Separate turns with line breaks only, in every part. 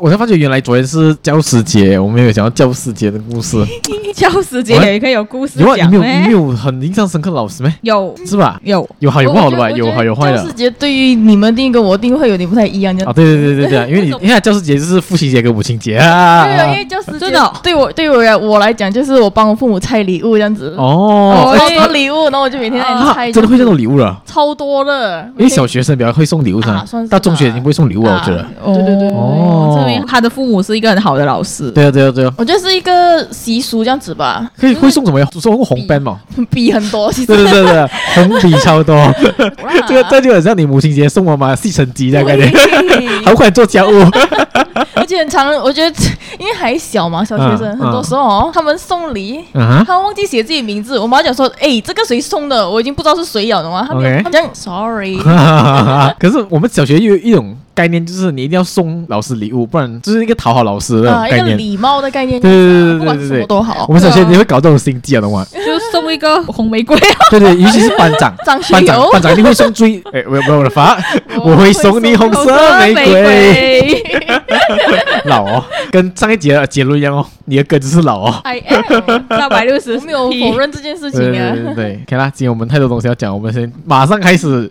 我才发觉原来昨天是教师节，我们有讲到教师节的故事。
教师节也可以有故事
讲，你没有
你
没有很印象深刻的老师没？
有
是吧？
有
有好有不好的吧？有好有坏的。
教师节对于你们定义跟我定义会有点不太一样，
啊，对对对对对，因为你你看教师节就是父亲节跟母亲节啊。
对啊，因为教师节真的对我对我来我来讲，就是我帮我父母拆礼物这样子。
哦，
好多礼物，然后我就每天在拆。
真的会送礼物了？
超多的，
因为小学生比较会送礼物，是吧？到中学已经不会送礼物了，我觉得。
对对对，
哦，
证明他的父母是一个很好的老师。
对啊对啊对啊，
我觉得是一个习俗这样子吧。
可以会送什么呀？送红笔嘛？
笔很多，其实。
对对对对，红笔超多。这个这就很像你母亲节送我妈吸尘机的感觉，好快做家务。
而且很常，我觉得因为还小嘛，小学生很多时候他们送礼，他忘记写自己名字。我妈讲说：“哎，这个谁送的？我已经不知道是谁咬的吗？”他们讲：“Sorry。”
可是我们小学又有一种。概念就是你一定要送老师礼物，不然就是一个讨好老师的概念，
礼貌的概念。
对对对对对，
不管什么都好。
我们首先你会搞这种心机啊，懂吗？
就送一个红玫瑰。
对对，尤其是班长，班长班长一定会送最 哎，我我的发，我会送你红色玫瑰。老哦，跟上一节的结论一样哦，你的歌就是老哦。
I am 三百六十，没有否认这件事情啊。
对对对，OK 啦，今天我们太多东西要讲，我们先马上开始。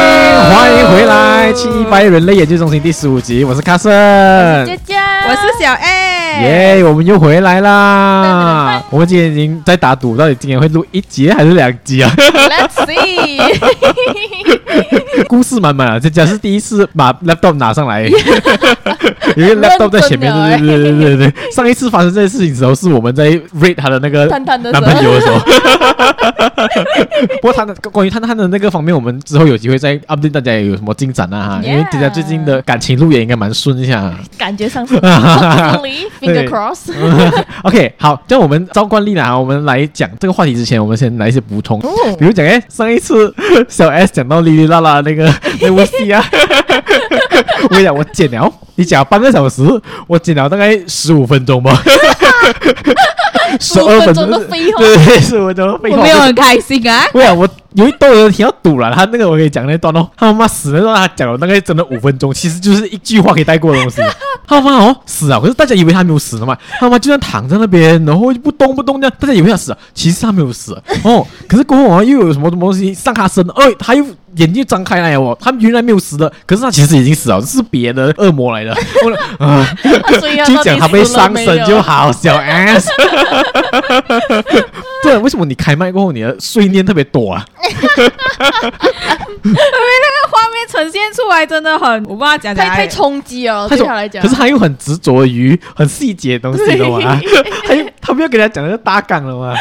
欢迎回来，七一八人类研究中心第十五集，我是卡森，
佳佳，
我是小 A，
耶，我们又回来啦！我们今天已经在打赌，到底今天会录一集还是两集啊
？Let's see，
故事满满啊！这家是第一次把 laptop 拿上来，有一个 laptop 在前面，对对对对对。上一次发生这件事情的时候，是我们在 rate 他的那个男朋友的时候。不过他的关于探探的那个方面，我们之后有机会再 update 大家有什么进展啊哈，因为大家最近的感情路也应该蛮顺一下，
感觉上是 finger cross。
OK，好，这样我们照惯例啦，我们来讲这个话题之前，我们先来一些补充，比如讲哎，上一次小 S 讲到哩哩啦啦那个那部戏啊，我跟你讲，我剪了，你讲半个小时，我剪了大概十五分钟吧。
十二分钟的废话，
对对，十五分钟的废话，
我没有很开心啊。
对啊，我有一段人挺要堵了，他那个我可以讲那段哦，他妈妈死了，他讲了大概整了五分钟，其实就是一句话可以带过的东西。他妈妈哦死啊，可是大家以为他没有死的嘛，他妈妈就算躺在那边，然后不动不动这样，大家以为他死了，其实他没有死哦。可是过后啊，又有什么什么东西上他身，哎，他又眼睛张开来哦，他原来没有死的，可是他其实已经死了，这是别的恶魔来的。啊，就讲他被上身就好，小 S。对，为什么你开麦过后你的碎念特别多啊？
因为那个画面呈现出来真的很，我不知道讲
太太冲击了，对他来讲。
可是他又很执着于很细节的东西的嘛，他 又他不要给他讲那个大纲了嘛。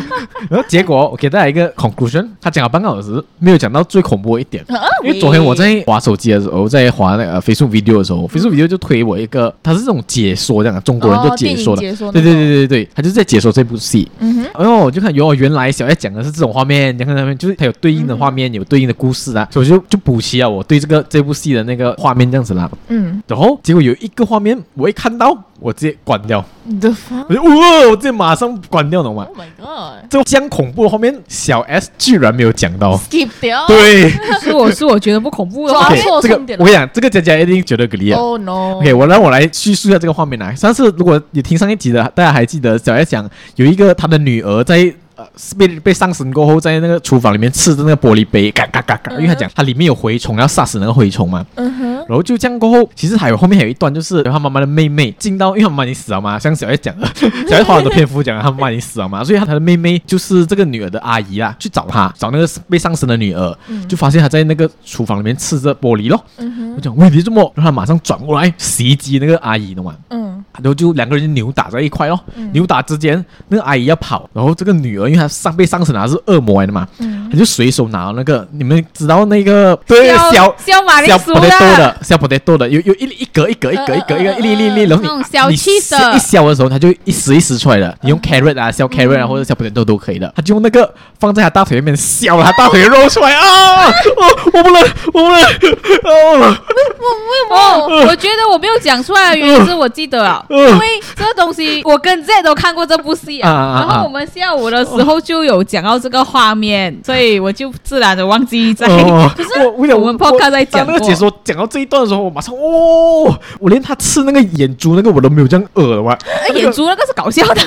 然后结果我给大家一个 conclusion，他讲了半个小时，没有讲到最恐怖的一点。因为昨天我在划手机的时候，在划那个 Facebook video 的时候，Facebook video 就推我一个，他是这种解说这样的，中国人做解说的，对对对对对，他就是在解说这部戏。嗯哼，然后我就看，哟，原来小 S 讲的是这种画面，你看他们就是他有对应的画面，有对应的故事啊，所以我就就补齐了我对这个这部戏的那个画面这样子啦。嗯，然后结果有一个画面，我一看到，我直接关掉。
The fuck?
我就哇，我直接马上关掉懂吗。
Oh my god！
这这样恐怖的画面，小 S 居然没有讲到
，skip 掉。
对，
是我是我觉得不恐怖的。
OK，这个我跟你讲，这个佳佳一定觉得给力啊。
Oh no！OK，、
okay, 我让我来叙述一下这个画面来。上次如果你听上一集的，大家还记得小 S 讲有一个他的女儿在。呃，被被上身过后，在那个厨房里面吃着那个玻璃杯，嘎嘎嘎嘎，因为他讲它里面有蛔虫，要杀死那个蛔虫嘛。嗯哼。然后就这样过后，其实还有后面还有一段，就是他妈妈的妹妹进到，因为他妈妈已经死了嘛，像小叶讲的，小叶花很多篇幅讲他妈妈已经死了嘛，所以他他的妹妹就是这个女儿的阿姨啊，去找他，找那个被上身的女儿，就发现他在那个厨房里面吃着玻璃咯。嗯。我讲，喂，你这么？然后他马上转过来袭击那个阿姨的嘛。嗯。然后就两个人就扭打在一块咯，
嗯
扭打之间，那个阿姨要跑，然后这个女儿因为她上被上身拿的是恶魔来的嘛，
嗯
她就随手拿那个，你们知道那个对
小
小
小马铃
小
薯
potato 的小 potato 的，有有一一格一格一格一格一个一粒一粒一粒，然
后
你
小
你
cheese 的
一削的时候，它就一丝一丝出来的。你用 carrot 啊，削 carrot 啊，或者小 potato 都可以的。他就用那个放在他大腿里面削了他大腿的肉出来啊！我，我不能，我不能，哦，
我，我觉得我没有讲出来的原因是我记得啊，
嗯
因为这个东西我跟 Z 都看过这部戏啊，然后我们下午的时候就有讲到这个画面，所以我就自然的忘记在。
哦，可是我
们 podcast 在
讲那个解说讲到这一段的时候，我马上哦，我连他吃那个眼珠那个我都没有这样恶了哇！
眼珠那个是搞笑的，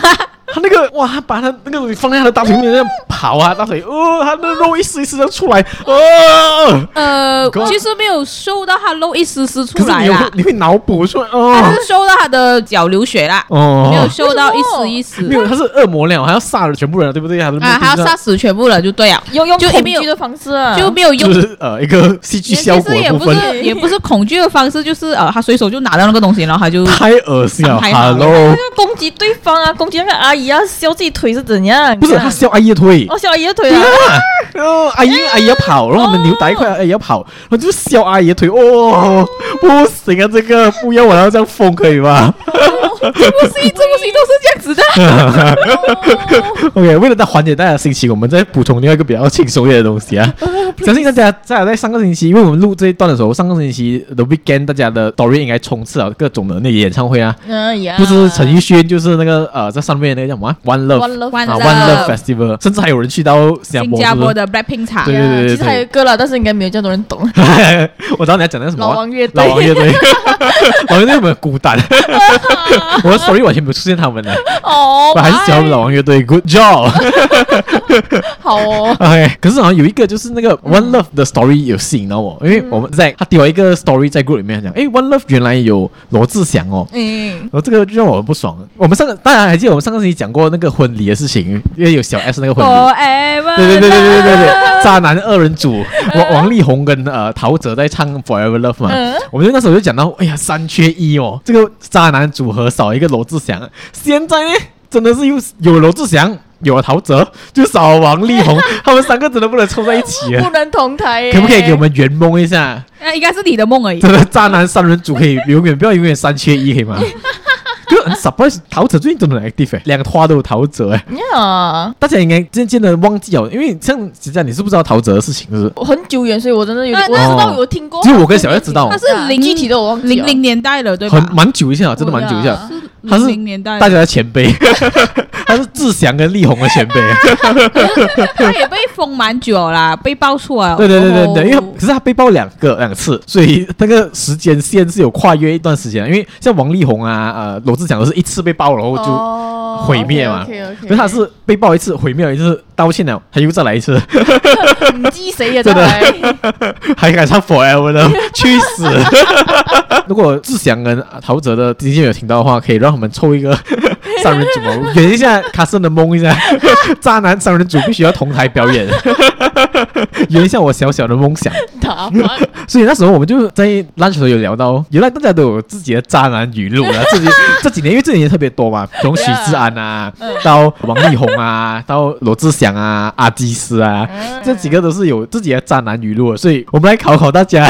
他那个哇，他把他那个东西放在他的大腿里面这样跑啊，大腿哦，他的肉一丝一丝的出来，哦，
呃，其实没有收到他肉一丝丝出
可是你有
来啦，
你会脑补出来
他
哦
是收到他的脚流血啦，
哦，
没有收到一丝一丝。
没有，他是恶魔了，还要杀了全部人，对不对？
啊，还要杀死全部人就对啊，
用用
就没有
恐惧的方式啊，
就没有用。
就。是呃一个戏剧效果
其实也不是也不是恐惧的方式，就是呃，他随手就拿到那个东西，然后他就
太恶心了
伤害他了
，Hello，
攻击对方啊，攻击那个阿姨啊，削自己腿是怎样？
不是他削阿姨的腿。
哦，削阿姨的腿
哦，阿姨阿姨要跑，然后我们扭打一块，阿姨要跑，然后就削阿姨的腿，哦，不行啊，这个不要我要这样疯可以吗
这部戏这部戏都是这样子的。
OK，为了在缓解大家的心情，我们再补充另外一个比较轻松一点的东西啊。相信大家在在上个星期，因为我们录这一段的时候，上个星期的 weekend，大家的 story 应该冲刺了各种的那个演唱会啊，
嗯，
不是陈奕迅，就是那个呃在上面那个叫什么啊？One Love。
One Love
One
啊 Love，One Love Festival，甚至还有人去到新
新
加坡，
的 Blackpink 场
对对对对
其实还有一个啦，但是应该没有这么多人懂。
我知道你要讲那个什么啊？
老王乐队。
老王乐队，老王乐队有没有孤单？我的 story 完全没有出现他们的，
哦，
我还是喜欢老王乐队，Good job。
好哦
，OK，可是好像有一个就是那个 One Love 的 story 有吸引到我，因为我们在他丢了一个 story 在 group 里面讲，诶，One Love 原来有罗志祥哦。
嗯，
然后这个就让我很不爽。我们上个当然还记得我们上个星期讲过那个婚礼的事情，因为有小 S 那个婚
礼。
对对对对对对对，渣男二人组，王 王力宏跟呃陶喆在唱 Forever Love 嘛，
嗯
我们就那时候就讲到，哎呀三缺一哦，这个渣男组合少一个罗志祥，现在呢真的是有有罗志祥，有了陶喆，就少了王力宏，他们三个真的不能凑在一起啊
不！能同台耶，
可不可以给我们圆梦一下？
那应该是你的梦而已。
真的渣男三人组可以永远不要永远三缺一，可以吗？就很 surprise，陶喆最近真的很 active 哎，两个花都有陶喆哎。
呀？
大家应该渐渐的忘记了，因为像实际上你是不知道陶喆的事情，是不是？
我很久远，所以我真的有我知道
哦
有听过，
只有我跟小月知道
他是零
具体的我忘记了
零零年代了，对吧？
很蛮久一下，真的蛮久一下。他是大家的前辈，他是志祥跟力宏的前辈。
他也被封蛮久啦，被爆出来了。
对对对对对，因
为
可是他被爆两个两次，所以那个时间线是有跨越一段时间。因为像王力宏啊、呃罗志祥都是一次被爆，然后就
哦
毁灭嘛可是他是被爆一次，毁灭了一次，道歉了，他又再来一次，
唔知谁啊，
真的还敢唱 Forever 呢？去死！如果志祥跟陶喆的经纪人有听到的话，可以让他们凑一个 三人组嘛，圆一下卡森的梦一下，渣男三人组必须要同台表演，圆一下我小小的梦想。所以那时候我们就在 lunch 的时候有聊到，原来大家都有自己的渣男语录了。自己这几年因为这几年特别多嘛，从许志安啊，到王力宏啊，到罗志祥啊，阿基斯啊，这几个都是有自己的渣男语录。所以我们来考考大家，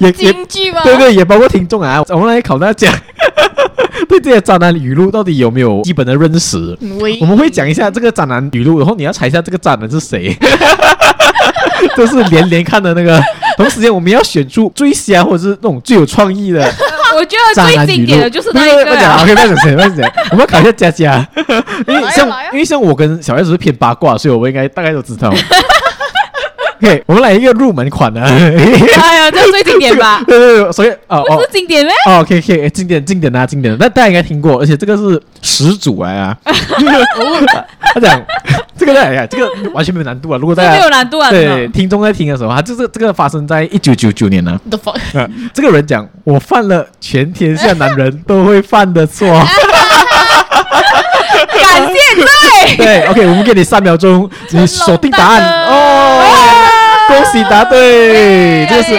也也
京剧吗？
对对，也包括听众啊，我们来考大家，对这些渣男语录到底有没有基本的认识？
喂
我们会讲一下这个渣男语录，然后你要猜一下这个渣男是谁。这是连连看的那个，同时间我们要选出最瞎或者是那种最有创意的
我
觉。
得最经典的就是那一个
不讲
啊。
，OK，不要讲谁，不要讲谁，我们要考一下佳佳，因为像因为像我跟小 S 是偏八卦，所以我们应该大概都知道。OK，我们来一个入门款的。
哎呀，这最经典吧？
对对对，所以哦哦
不是经典咩？
哦，OK OK，经典经典啊，经典的，那大家应该听过，而且这个是始祖来啊。他讲这个哎呀，这个完全没有难度啊。如果大
家没有
家
难度啊！对
听众在听的时候，他就是这个发生在一九九九年呢、
The fuck？
啊。这个人讲，我犯了全天下男人都会犯的错。
感谢对。
对，OK，我们给你三秒钟，你锁定答案哦。恭喜答对，这是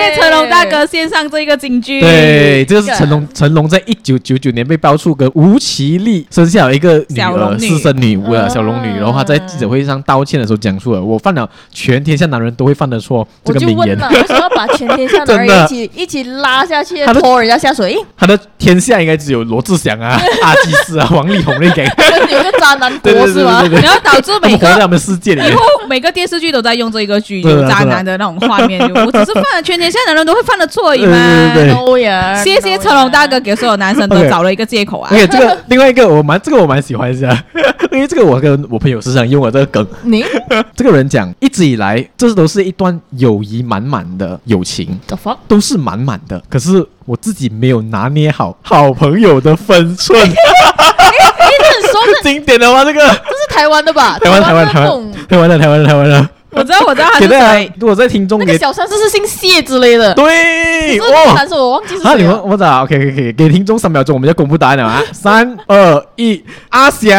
大哥献上这个金句。
对，这个是成龙，成龙在一九九九年被爆出跟吴绮莉生下了一个女儿，私生女，小龙女。然后他在记者会上道歉的时候讲述了：“我犯了全天下男人都会犯的错。”这个名言。
为什么要把全天下男人 一起一起拉下去，拖人家下水？
他的天下应该只有罗志祥啊、阿基斯啊、王力宏那个。
有个渣男多是吗？
然后导致每
个他们世界里面，
以后每个电视剧都在用这一个剧，有渣男的那种画面。我只是犯了全天下男人都会犯的错而已嘛。
对
谢谢成龙大哥给所有男生都找了一个借口啊。
而且这个另外一个我蛮这个我蛮喜欢一下，因为这个我跟我朋友时常用了这个梗。
你
这个人讲，一直以来这都是一段友谊满满的友情，都是满满的。可是我自己没有拿捏好好朋友的分寸。你
很说
经典的吗？这个这
是台湾的吧？
台湾台湾台湾台湾的台湾的台湾的。
我知道，我知道他是谁。
如果在听众，
那个小三是不是姓谢之类的？
对，
哇，但是我忘记是谁。
啊，你们我咋，OK OK OK，给听众三秒钟，我们就公布答案了啊！三二一，阿翔，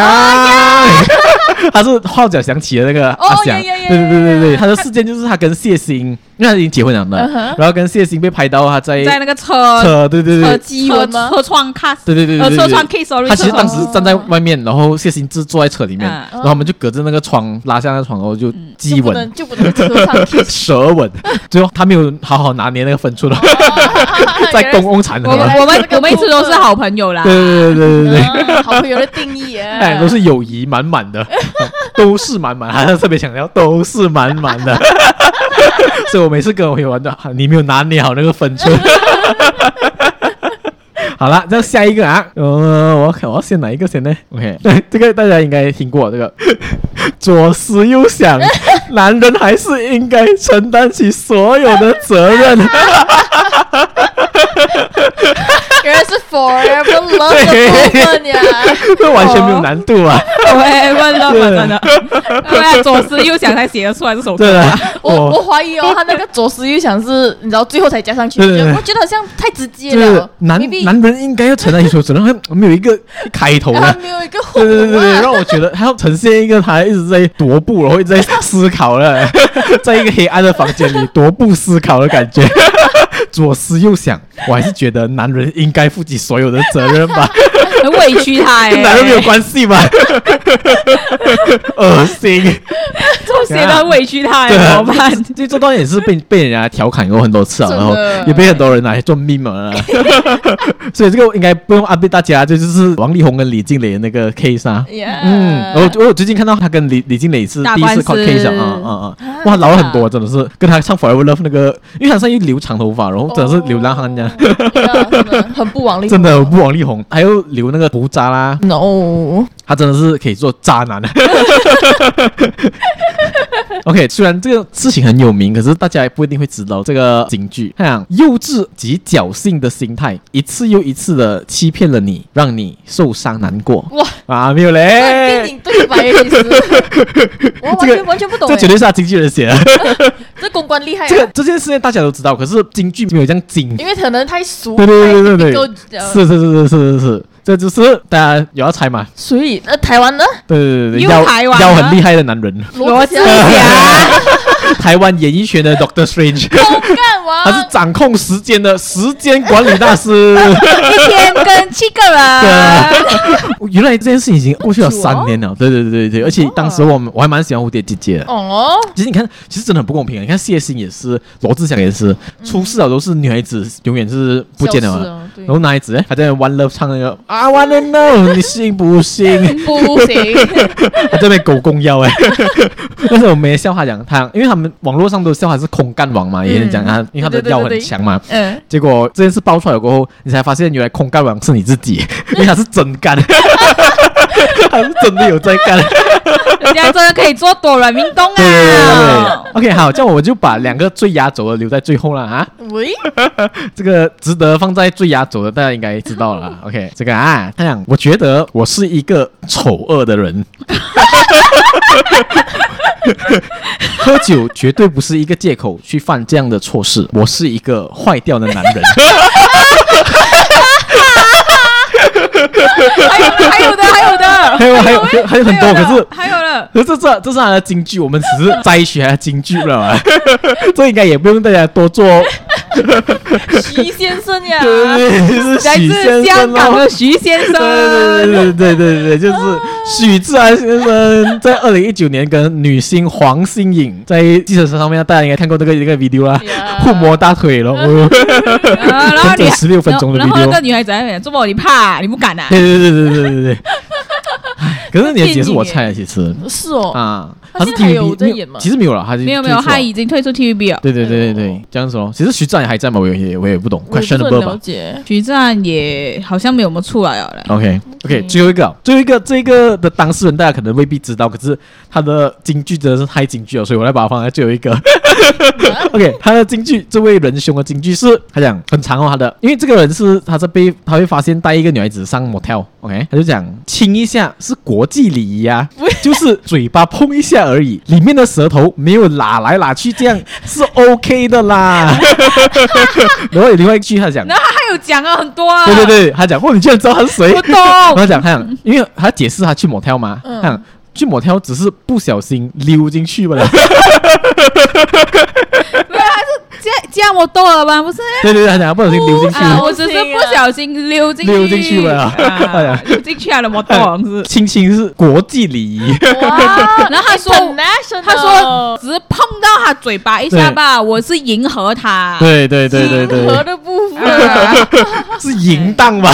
他是号角响起的那个阿翔。对对对对对，他的事件就是他跟谢欣。因为他已经结婚了的，然后跟谢欣被拍到他在
在那个车
车，对对对，
车机车
车窗卡，
对对对对，
车窗 case，
他其实当时站在外面，然后谢欣就坐在车里面，然后我们就隔着那个窗拉下那个窗，然后就激吻，
就不能车上
舌吻，最后他没有好好拿捏那个分寸了，在公共场合，
我们我们我们一直都是好朋友啦，
对对对对对对，
好朋友的定义啊，
哎，都是友谊满满的，都是满满，还是特别强调都是满满的。所以我每次跟我朋友玩的，你没有拿捏好那个分寸。好了，那下一个啊，呃，我看我要先哪一个先呢？OK，对，这个大家应该听过这个，左思右想，男人还是应该承担起所有的责任。
原来是 forever love 的部分呀，
这完全没有难度啊
！forever love 真的，对，左思右想才写得出来这首歌。
我我怀疑哦，他那个左思右想是，你知道最后才加上去，我觉得好像太直接了。
男男人应该要承担一所责任，没有一个开头啊，
没有一个。
对对对对，让我觉得他要呈现一个他一直在踱步，然后一直在思考了，在一个黑暗的房间里踱步思考的感觉。左思右想，我还是觉得男人应该负起所有的责任吧。
很 委屈他 哎，
跟男人没有关系吧？恶心，
这写的很委屈他哎，怎么办？
这这段也是被被人家调侃过很多次啊，然后也被很多人拿来做 meme 了。所以这个应该不用安慰大家，这就是王力宏跟李静蕾的那个 case 啊。嗯，我我最近看到他跟李李静蕾是第一次 case 啊啊啊！哇，老了很多，真的是跟他唱 Forever Love 那个，因为他上一留长头发，然后真的是流浪汉这样，
很不王力，
真的不王力宏，还有留那个胡渣啦。
No，
他真的是可以做渣男的。OK，虽然这个事情很有名，可是大家也不一定会知道这个金句。看样幼稚及侥幸的心态，一次又一次的欺骗了你，让你受伤难过。哇啊，没有嘞，
电影对白意思，我完全完全不懂。
这绝对是他经纪人写的。
这公关厉害。
这个这件事情大家都知道，可是金句没有这样精，
因为可能太俗。
对对对对对，是是是是是是。这就是大家有要猜吗？
所以，呃，台湾的，
对对对对，腰腰很厉害的男人，
罗志祥，
台湾演艺圈的 Doctor Strange，他是掌控时间的时间管理大师，
一天跟七个人。
原来这件事情已经过去了三年了，对对对对对，而且当时我们我还蛮喜欢蝴蝶姐姐的。哦，其实你看，其实真的很不公平啊！你看谢欣也是，罗志祥也是，出事了都是女孩子，永远是不见了嘛。然后男孩子哎，还在 One Love 唱那个。I wanna know，你信不信？
不行，
他这边狗公腰哎，但是我没笑话讲他，因为他们网络上都笑话是空干王嘛，也有人讲他，因为他的药很强嘛。嗯。结果这件事爆出来过后，你才发现原来空干王是你自己，因为他是真干，他是真的有在干。
人家真的可以做多软运动啊。
OK，好，这样我就把两个最压轴的留在最后了啊。喂，这个值得放在最压轴的，大家应该知道了。OK，这个啊。啊，他讲，我觉得我是一个丑恶的人，喝酒绝对不是一个借口去犯这样的错事。我是一个坏掉的男人。
还有还有的还有的，
还有还有还有很多，可是
还有了，
可是这这这是他的金句，我们只是摘取他的金句了，这应该也不用大家多做。
徐先生呀，
对，是徐先生，
香港的徐先生，
对对对对对对，就是许志安先生，在二零一九年跟女星黄心颖在计程车上面，大家应该看过这个一个 video 啦，互摸大腿了，然后你十六分钟的 video，
然后那个女孩子在那边，做梦你怕，你不敢啊？
对对对对对对对。可是你的姐是我猜了，其实
是哦
啊。
他是还有在演吗？
其实没有了，他
没有没有，他已经退出 TVB 了。
对对对对对，这样说。其实徐志安还在吗？我也我也不懂。questionable 吧？
徐志安也好像没有什么出来了。
OK OK，最后一个，最后一个，这个的当事人大家可能未必知道，可是他的京剧真的是太京剧了，所以我来把它放在最后一个。OK，他的京剧，这位仁兄的京剧是，他讲很长哦，他的，因为这个人是他是被他会发现带一个女孩子上 motel，OK，他就讲亲一下是国际礼仪啊，就是嘴巴碰一下而已，里面的舌头没有拉来拉去，这样是 OK 的啦。然后有另外一句他讲，
然后他还有讲啊很多啊，
对对对，他讲哦，你居然知道他是谁？
不懂。
他讲他讲，因为他解释他去 motel 嘛，他讲去 motel 只是不小心溜进去吧。
这样我多了吧？不是？
对对对，不小心溜进去，
我只是不小心溜进去，
溜进去了。
溜进去了，我多是。
亲亲是国际礼仪。
然后他说，他说只是碰到他嘴巴一下吧，我是迎合他。
对对对对对，
迎合的部分
是淫荡吧？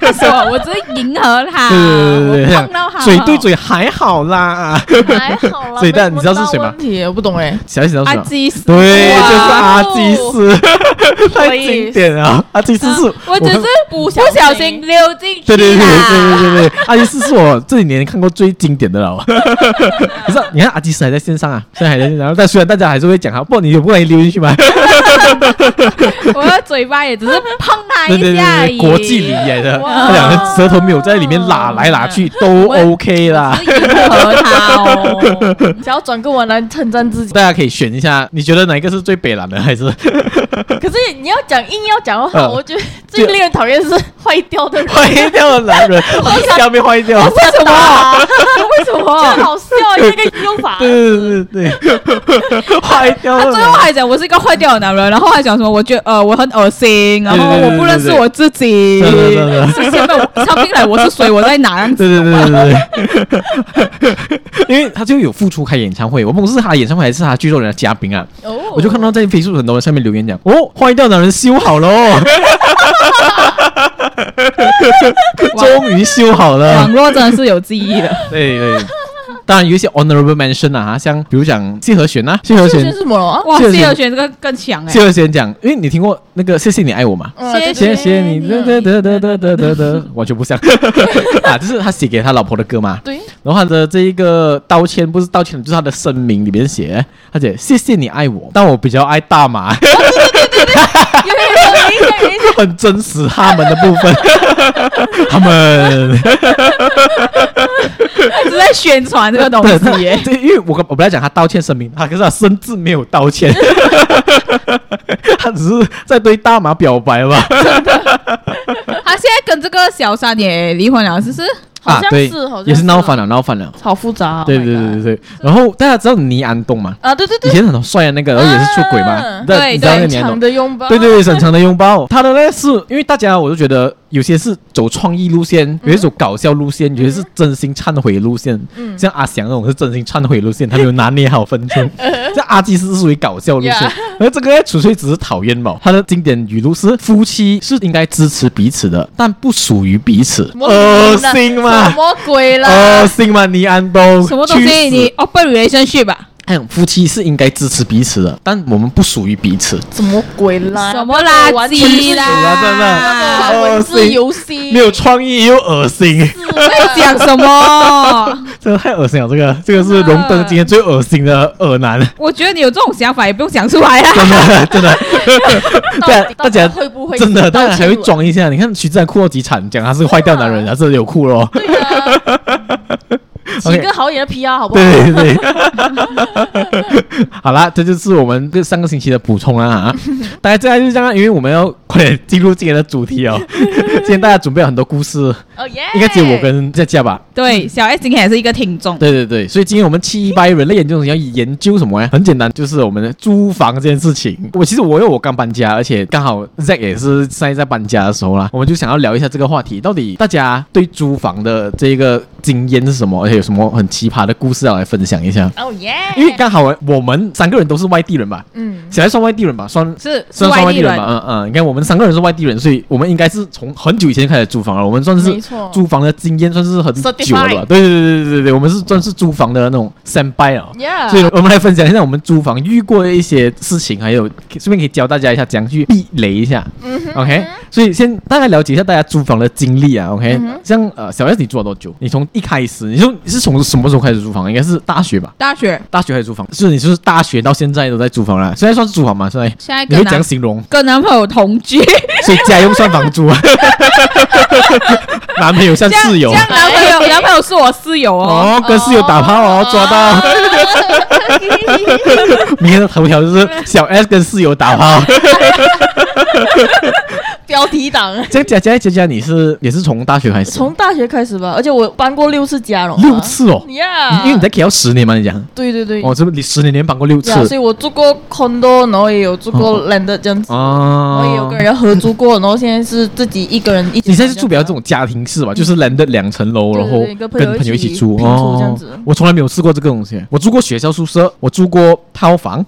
他说我只是迎合他，
对对对，
碰到他，
嘴对嘴还好啦，
还好啦。
嘴蛋，你知道是谁吗？
我不懂哎，
小喜知道是对，就是。阿基斯太经典了，阿基斯是，
我只是不小心溜进去。
对对对对对对对，阿基斯是我这几年看过最经典的了。可是，你看阿基斯还在线上啊，现在还在线上，但虽然大家还是会讲他，不，你有不愿意溜进去吗？
我的嘴巴也只是碰他一下而已。
国际礼仪来的，他两个舌头没有在里面拉来拉去，都 OK 啦。
迎合他哦，
想要转个弯来称赞自己。
大家可以选一下，你觉得哪一个是最北蓝的？还是，
可是你要讲硬要讲的话，我觉得最令人讨厌是坏掉的人，
坏掉的男人，下面坏掉，
为什么？为什么？好笑，这个用法，
对对对对，坏掉。
他最后还讲我是一个坏掉的男人，然后还讲什么？我觉得呃我很恶心，然后我不认识我自己。是现在我唱进来我是谁？我在哪样子？
对对对对对，因为他就有复出开演唱会，我不是他的演唱会，还是他剧作人的嘉宾啊。哦，我就看到在 Facebook 很多人下面留言讲，哦，坏掉的人修好了，终于修好了，
网络真的是有记忆的，
对对。当然有一些 honorable mention 啊，像比如讲谢和弦呐，谢和弦
是什么？
哇，谢和弦这个更强哎。
谢和弦讲，因为你听过那个谢谢你爱我吗？
谢
谢谢你，得得得得得得得得，完全不像啊，就是他写给他老婆的歌嘛。
对。
然后他的这一个道歉不是道歉，就是他的声明里面写，他写谢谢你爱我，但我比较爱大麻。对对对对对，有有有有有，很真实他们的部分，他们。
一直在宣传这个东西耶，
对，因为我我本来讲他道歉声明，他可是他甚至没有道歉，他只是在对大马表白吧。
他现在跟这个小三也离婚了，是不是？
好像是，
也是闹翻了，闹翻了，
好复杂。
对对对对对。然后大家知道倪安东吗？
啊，对对对，
以前很帅的那个，然后也是出轨嘛。
对对，
很长的拥抱。
对对对，很长的拥抱。他的呢是因为大家，我就觉得有些是走创意路线，有些走搞笑路线，有些是真心忏悔路线。嗯，像阿翔那种是真心忏悔路线，他没有拿捏好分寸。像阿基斯是属于搞笑路线，而这个纯粹只是讨厌嘛。他的经典语录是：夫妻是应该支持彼此的，但不属于彼此。恶心嘛？
什么鬼？
哦，新马尼安东，
什么东西？你 open relationship 吧？
哎，夫妻是应该支持彼此的，但我们不属于彼此。
什么鬼啦？
什么垃圾
啦？真的，文字游戏
没有创意又恶心。
在讲什么？
真的太恶心了！这个，这个是荣登今天最恶心的恶男。
我觉得你有这种想法也不用讲出来啊！
真的，真的。对，大家
会不会
真的？大家还会装一下？你看徐志安哭到几惨，讲他是坏掉男人，他真的有哭咯。
对啊。几个好演的 PR 好不好？
对对对，好啦，这就是我们这上个星期的补充啦啊！大家接下来就是这样，因为我们要快点进入今天的主题哦。今天大家准备了很多故事，
哦耶，
应该只有我跟佳佳吧？
对，小 S 今天也是一个听众。
对对对，所以今天我们七八人类研究生要研究什么呀？很简单，就是我们的租房这件事情。我其实我因为我刚搬家，而且刚好 Zack 也是现在在搬家的时候啦，我们就想要聊一下这个话题，到底大家对租房的这个经验是什么？而且有什么很奇葩的故事要来分享一下？
哦耶，
因为刚好我们三个人都是外地人吧？嗯，小 S 算外地人吧？算
是
算算外地人吧？嗯嗯，你看我们三个人是外地人，所以我们应该是从很久以前开始租房了。我们算是租房的经验算是很久了吧？对对对对对对，我们是算是租房的那种先辈啊。所以我们来分享一下我们租房遇过的一些事情，还有顺便可以教大家一下怎样去避雷一下。嗯 OK，所以先大概了解一下大家租房的经历啊。OK，像呃小 S 你租了多久？你从一开始你说你是从什么时候开始租房？应该是大学吧？
大学，
大学开始租房，是你是大学到现在都在租房了？现在算是租房吗？现在
现在
你会怎样形容？
跟男朋友同居，
所以家用算房租啊？男朋友像室友，
像男朋友，男朋友是我室友哦。
哦，跟室友打炮哦，抓到。明天的头条就是小 S 跟室友打炮。
标题党。
这佳佳佳佳，你是也是从大学开始？
从大学开始吧，而且我搬过六次家了。
六次哦。
呀。
因为你在 KL 十年嘛，你讲。
对对对。
哦，这不你十年连搬过六次。
所以我住过 condo，然后也有住过 landed 这样子。哦。然后也有跟人合租过，然后现在是自己一个人一。
你现在是住比较这种家庭式吧？就是 landed 两层楼，然后跟朋友一起住哦。这样子。我从来没有试过这个东西。我住过学校宿舍，我住过套房。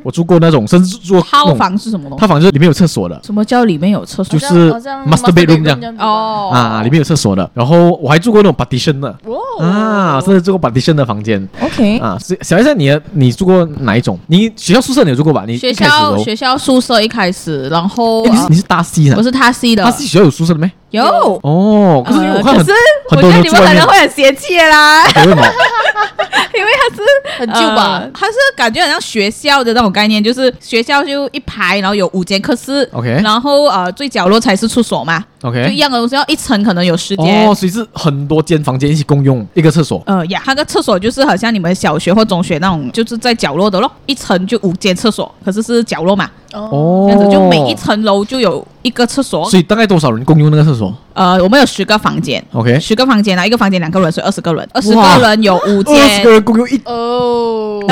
嗯，我住过那种，甚至住
套房是什么东西？
套房就是里面有厕所的。
什么叫里面有厕所？
就是 master bedroom 这样。哦啊，里面有厕所的。然后我还住过那种 partition 的。哦啊，甚至住过 partition 的房间。
OK
啊，小 S，你你住过哪一种？你学校宿舍你有住过吧？你
学校学校宿舍一开始，然后
你是你是大 C 的？
我是大 C 的。
大 C 学校有宿舍的没？
有。
哦，可是我看很多
我觉得你们可能会很嫌弃啦。
为什么？
因为它是
很旧吧？
它是感觉很像学校的那种概念，就是学校就一排，然后有五间课室
，OK，
然后呃最角落才是厕所嘛，OK，就一样的东西，要一层可能有十间
哦，所以是很多间房间一起共用一个厕所。
呃呀，它个厕所就是好像你们小学或中学那种，就是在角落的咯，一层就五间厕所，可是是角落嘛，哦，这样子就每一层楼就有一个厕所。
所以大概多少人共用那个厕所？
呃，我们有十个房间
，OK，
十个房间啊，一个房间两个人，所以二十个人，二十个人有五间，
二十个人共用一哦，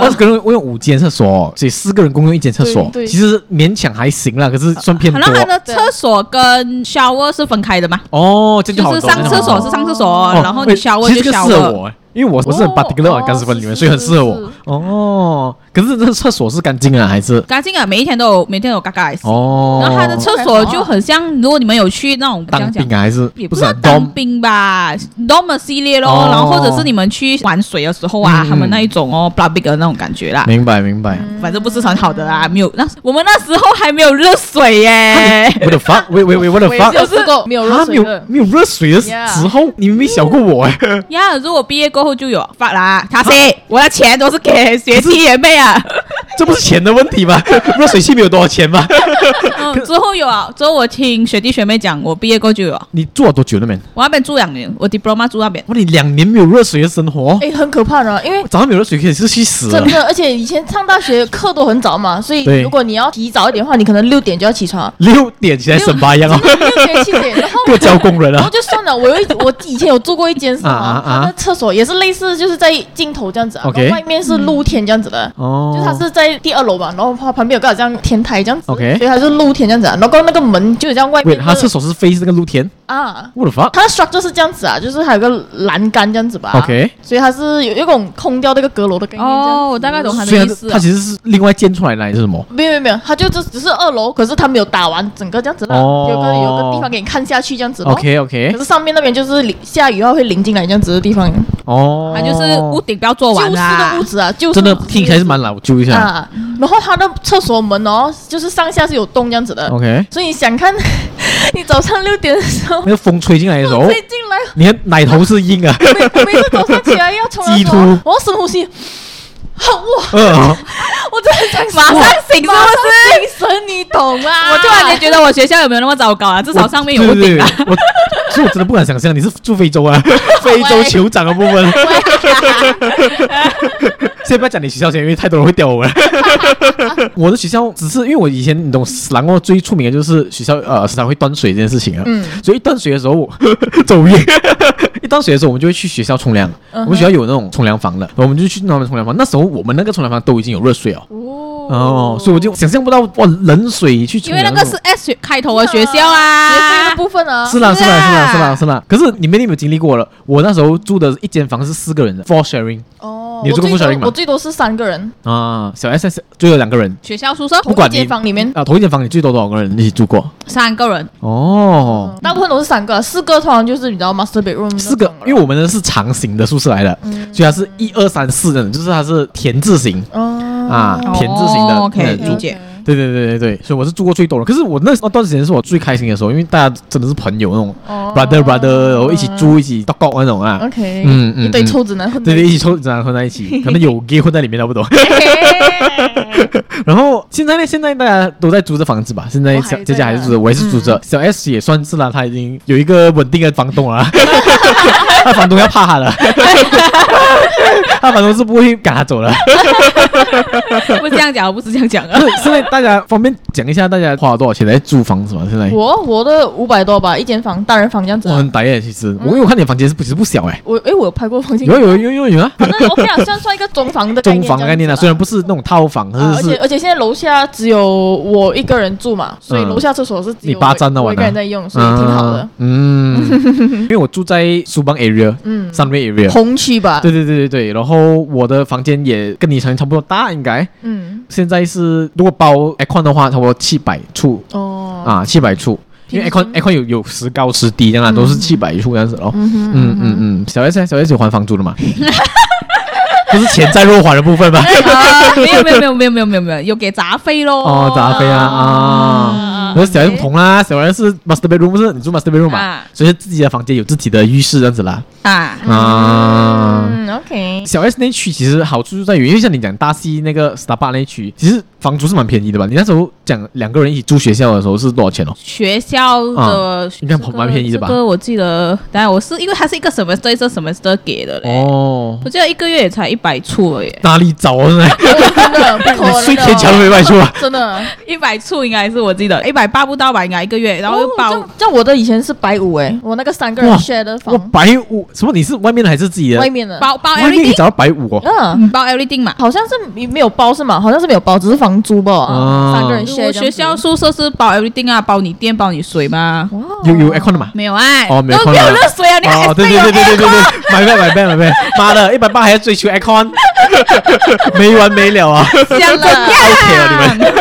二十个人共用五间厕所，所以四个人共用一间厕所，其实勉强还行啦，可是算偏多。
可能他的厕所跟 shower 是分开的吗？
哦，这就好。
就是上厕所是上厕所，然后你 shower 就 shower。
因为我我是很 particular 干湿分里面，所以很适合我。哦，可是这厕所是干净啊，还是
干净啊？每一天都有，每天都有嘎嘎哦。然后他的厕所就很像，如果你们有去那种
当兵啊，还是
也不是当兵吧，dorm 系列咯。然后或者是你们去玩水的时候啊，他们那一种哦，bloody 的那种感觉啦。
明白明白，
反正不是很好的啦，没有那我们那时候还没有热水耶。
我的发，喂喂喂，我的发，
就是没有热水的，
没有热水的时候，你们没想过我哎。
呀，如果毕业过。后就有发啦，他说我的钱都是给学弟学妹啊，
这不是钱的问题吗？热水器没有多少钱吗？
之后有啊，之后我听学弟学妹讲，我毕业过就有。
你住了多久那边？
我那边住两年，我 diploma 住那边。
哇，你两年没有热水的生活？
哎，很可怕的，因为
早上没有热水可以是去死。
真的，而且以前上大学课都很早嘛，所以如果你要提早一点的话，你可能六点就要起床。
六点起来省八样啊。
六点七点，然后
过交工人啊。
然后就算了，我有一我以前有住过一间是啊啊，厕所也是类似，就是在镜头这样子啊，然后外面是露天这样子的。哦。就它是在第二楼吧，然后它旁边有个好像天台这样子。OK。所以它是露天这样子啊，然后那个门就有这样外面。
它厕所是 face 这个露天
啊。
我的妈！
它的 structure 就是这样子啊，就是还有个栏杆这样子吧。
OK。
所以它是有一种空掉那个阁楼的概念。
哦，我大概懂它的意思。
它其实是另外建出来的还是什么？
没有没有没有，它就只只是二楼，可是它没有打完整个这样子的。哦。有个有个地方给你看下去这样子。
OK OK。
可是上面那边就是淋下雨的话会淋进来这样子的地方。
哦。
它就是屋顶不要做完
啦。旧式的屋子啊，旧。
真的听起来是蛮老旧一下。啊。
然后它的厕所门哦，就是上下是有洞这样子的。
OK。
所以你想看，你早上六点的时候，
那个风吹进来的时候，
吹进来，
你的奶头是硬啊。
我每次早上起来要冲 我要深呼吸。好哇！我真的想
马上醒，是不是？
精神你懂吗？
我突然间觉得我学校有没有那么糟糕啊？至少上面有屋顶啊！
我所以我真的不敢想象你是住非洲啊，非洲酋长的部分。先不要讲你学校先，因为太多人会屌我们。我的学校只是因为我以前你懂，然后最出名的就是学校呃时常会断水这件事情啊。嗯。所以一断水的时候，我走运。一断水的时候，我们就会去学校冲凉。我们学校有那种冲凉房的，我们就去那边冲凉房。那时候我们那个冲凉房都已经有热水。哦。哦，所以我就想象不到哇，冷水去冲凉。
因为那个是 S 开头的学校啊，
学费的部分啊。
是啦，是啦，是啦，是啦，是啦。可是你们有没有经历过了？我那时候住的一间房是四个人的，four sharing。哦。你住过 four sharing 吗？
我最多是三个人。
啊，小 S S 最多两个人。
学校宿舍。
不管间房里面
啊，同一间房里最多多少个人一起住过？
三个人。
哦。
大部分都是三个，四个通常就是你知道 master bedroom。
四个，因为我们的是长形的宿舍来的，所以它是一二三四的，就是它是田字形。哦。啊，田字形的。
OK，理解。
对对对对对，所以我是住过最多的。可是我那段时间是我最开心的时候，因为大家真的是朋友那种，brother brother，然后一起住一起到高那种啊。
OK，嗯嗯，一堆臭直男混。
对对，一起臭直男混在一起，可能有 gay 混在里面，差不多。然后现在呢，现在大家都在租着房子吧？现在小姐姐还是租着，我也是租着。小 S 也算是了，他已经有一个稳定的房东了。他房东要怕他了，他房东是不会赶他走了。
不是这样讲，不是这样讲啊。
现在大家方便讲一下，大家花了多少钱来租房子吗？现在
我我的五百多吧，一间房，大人房这样子。
我很呆耶，其实我因为我看你房间是不其实不小哎。
我哎，我有拍过房间。
有有有有有啊。
反正 OK 啊，算算一个中房的
中房概念啊，虽然不是那种套房，
而且而且现在楼下只有我一个人住嘛，所以楼下厕所是
你霸占的，
我一个人在用，所以挺好的。
嗯，因为我住在苏邦 area，嗯，Sunway area，
红区吧。
对对对对对，然后我的房间也跟你差不多大，应该。嗯。现在是如果包 aircon 的话，差不多七百处。哦。啊，七百处，因为 aircon aircon 有有时高时低，这样都是七百处这样子咯。嗯嗯嗯嗯。小 S 小 S 有还房租的吗？不是潜在弱还的部分吗？
没有没有没有没有没有没有没有，有给杂费咯。
哦，杂费啊啊。那小 S 不同啦，小 S 是 master bedroom 不是？你住 master bedroom 嘛？所以自己的房间有自己的浴室这样子啦。啊啊。
OK，
小 S 那区其实好处就在于，因为像你讲大溪那个 Starbucks 那区，其实房租是蛮便宜的吧？你那时候讲两个人一起住学校的时候是多少钱哦？
学校的
应该蛮便宜的吧？
这个我记得，当然我是因为它是一个 semester 一个 semester 给的嘞。哦，我记得一个月也才一百出而已。
哪里找啊？真的，你 睡天桥都没卖出啊？
真的，
一百出应该是我记得一百八不到吧？应该一个月，然后又包。
像我的以前是百五哎，我那个三个人 share 的房。
百五？什么？你是外面的还是自己的？
外面的。
包包 everything。
外面可以找到百五哦。
嗯，包 everything 嘛？
好像是没没有包是吗？好像是没有包，只是房租吧。三个人 share。
学校宿舍是包 everything 啊，包你电，包你水吗？
有有 aircon 的吗？
没有哎。
哦，没有。
没有热水啊？你还
对对对对对对对，买呗买呗买呗，妈的，一百八还要追求 aircon，没完没了啊！
这样子
，OK 了你们。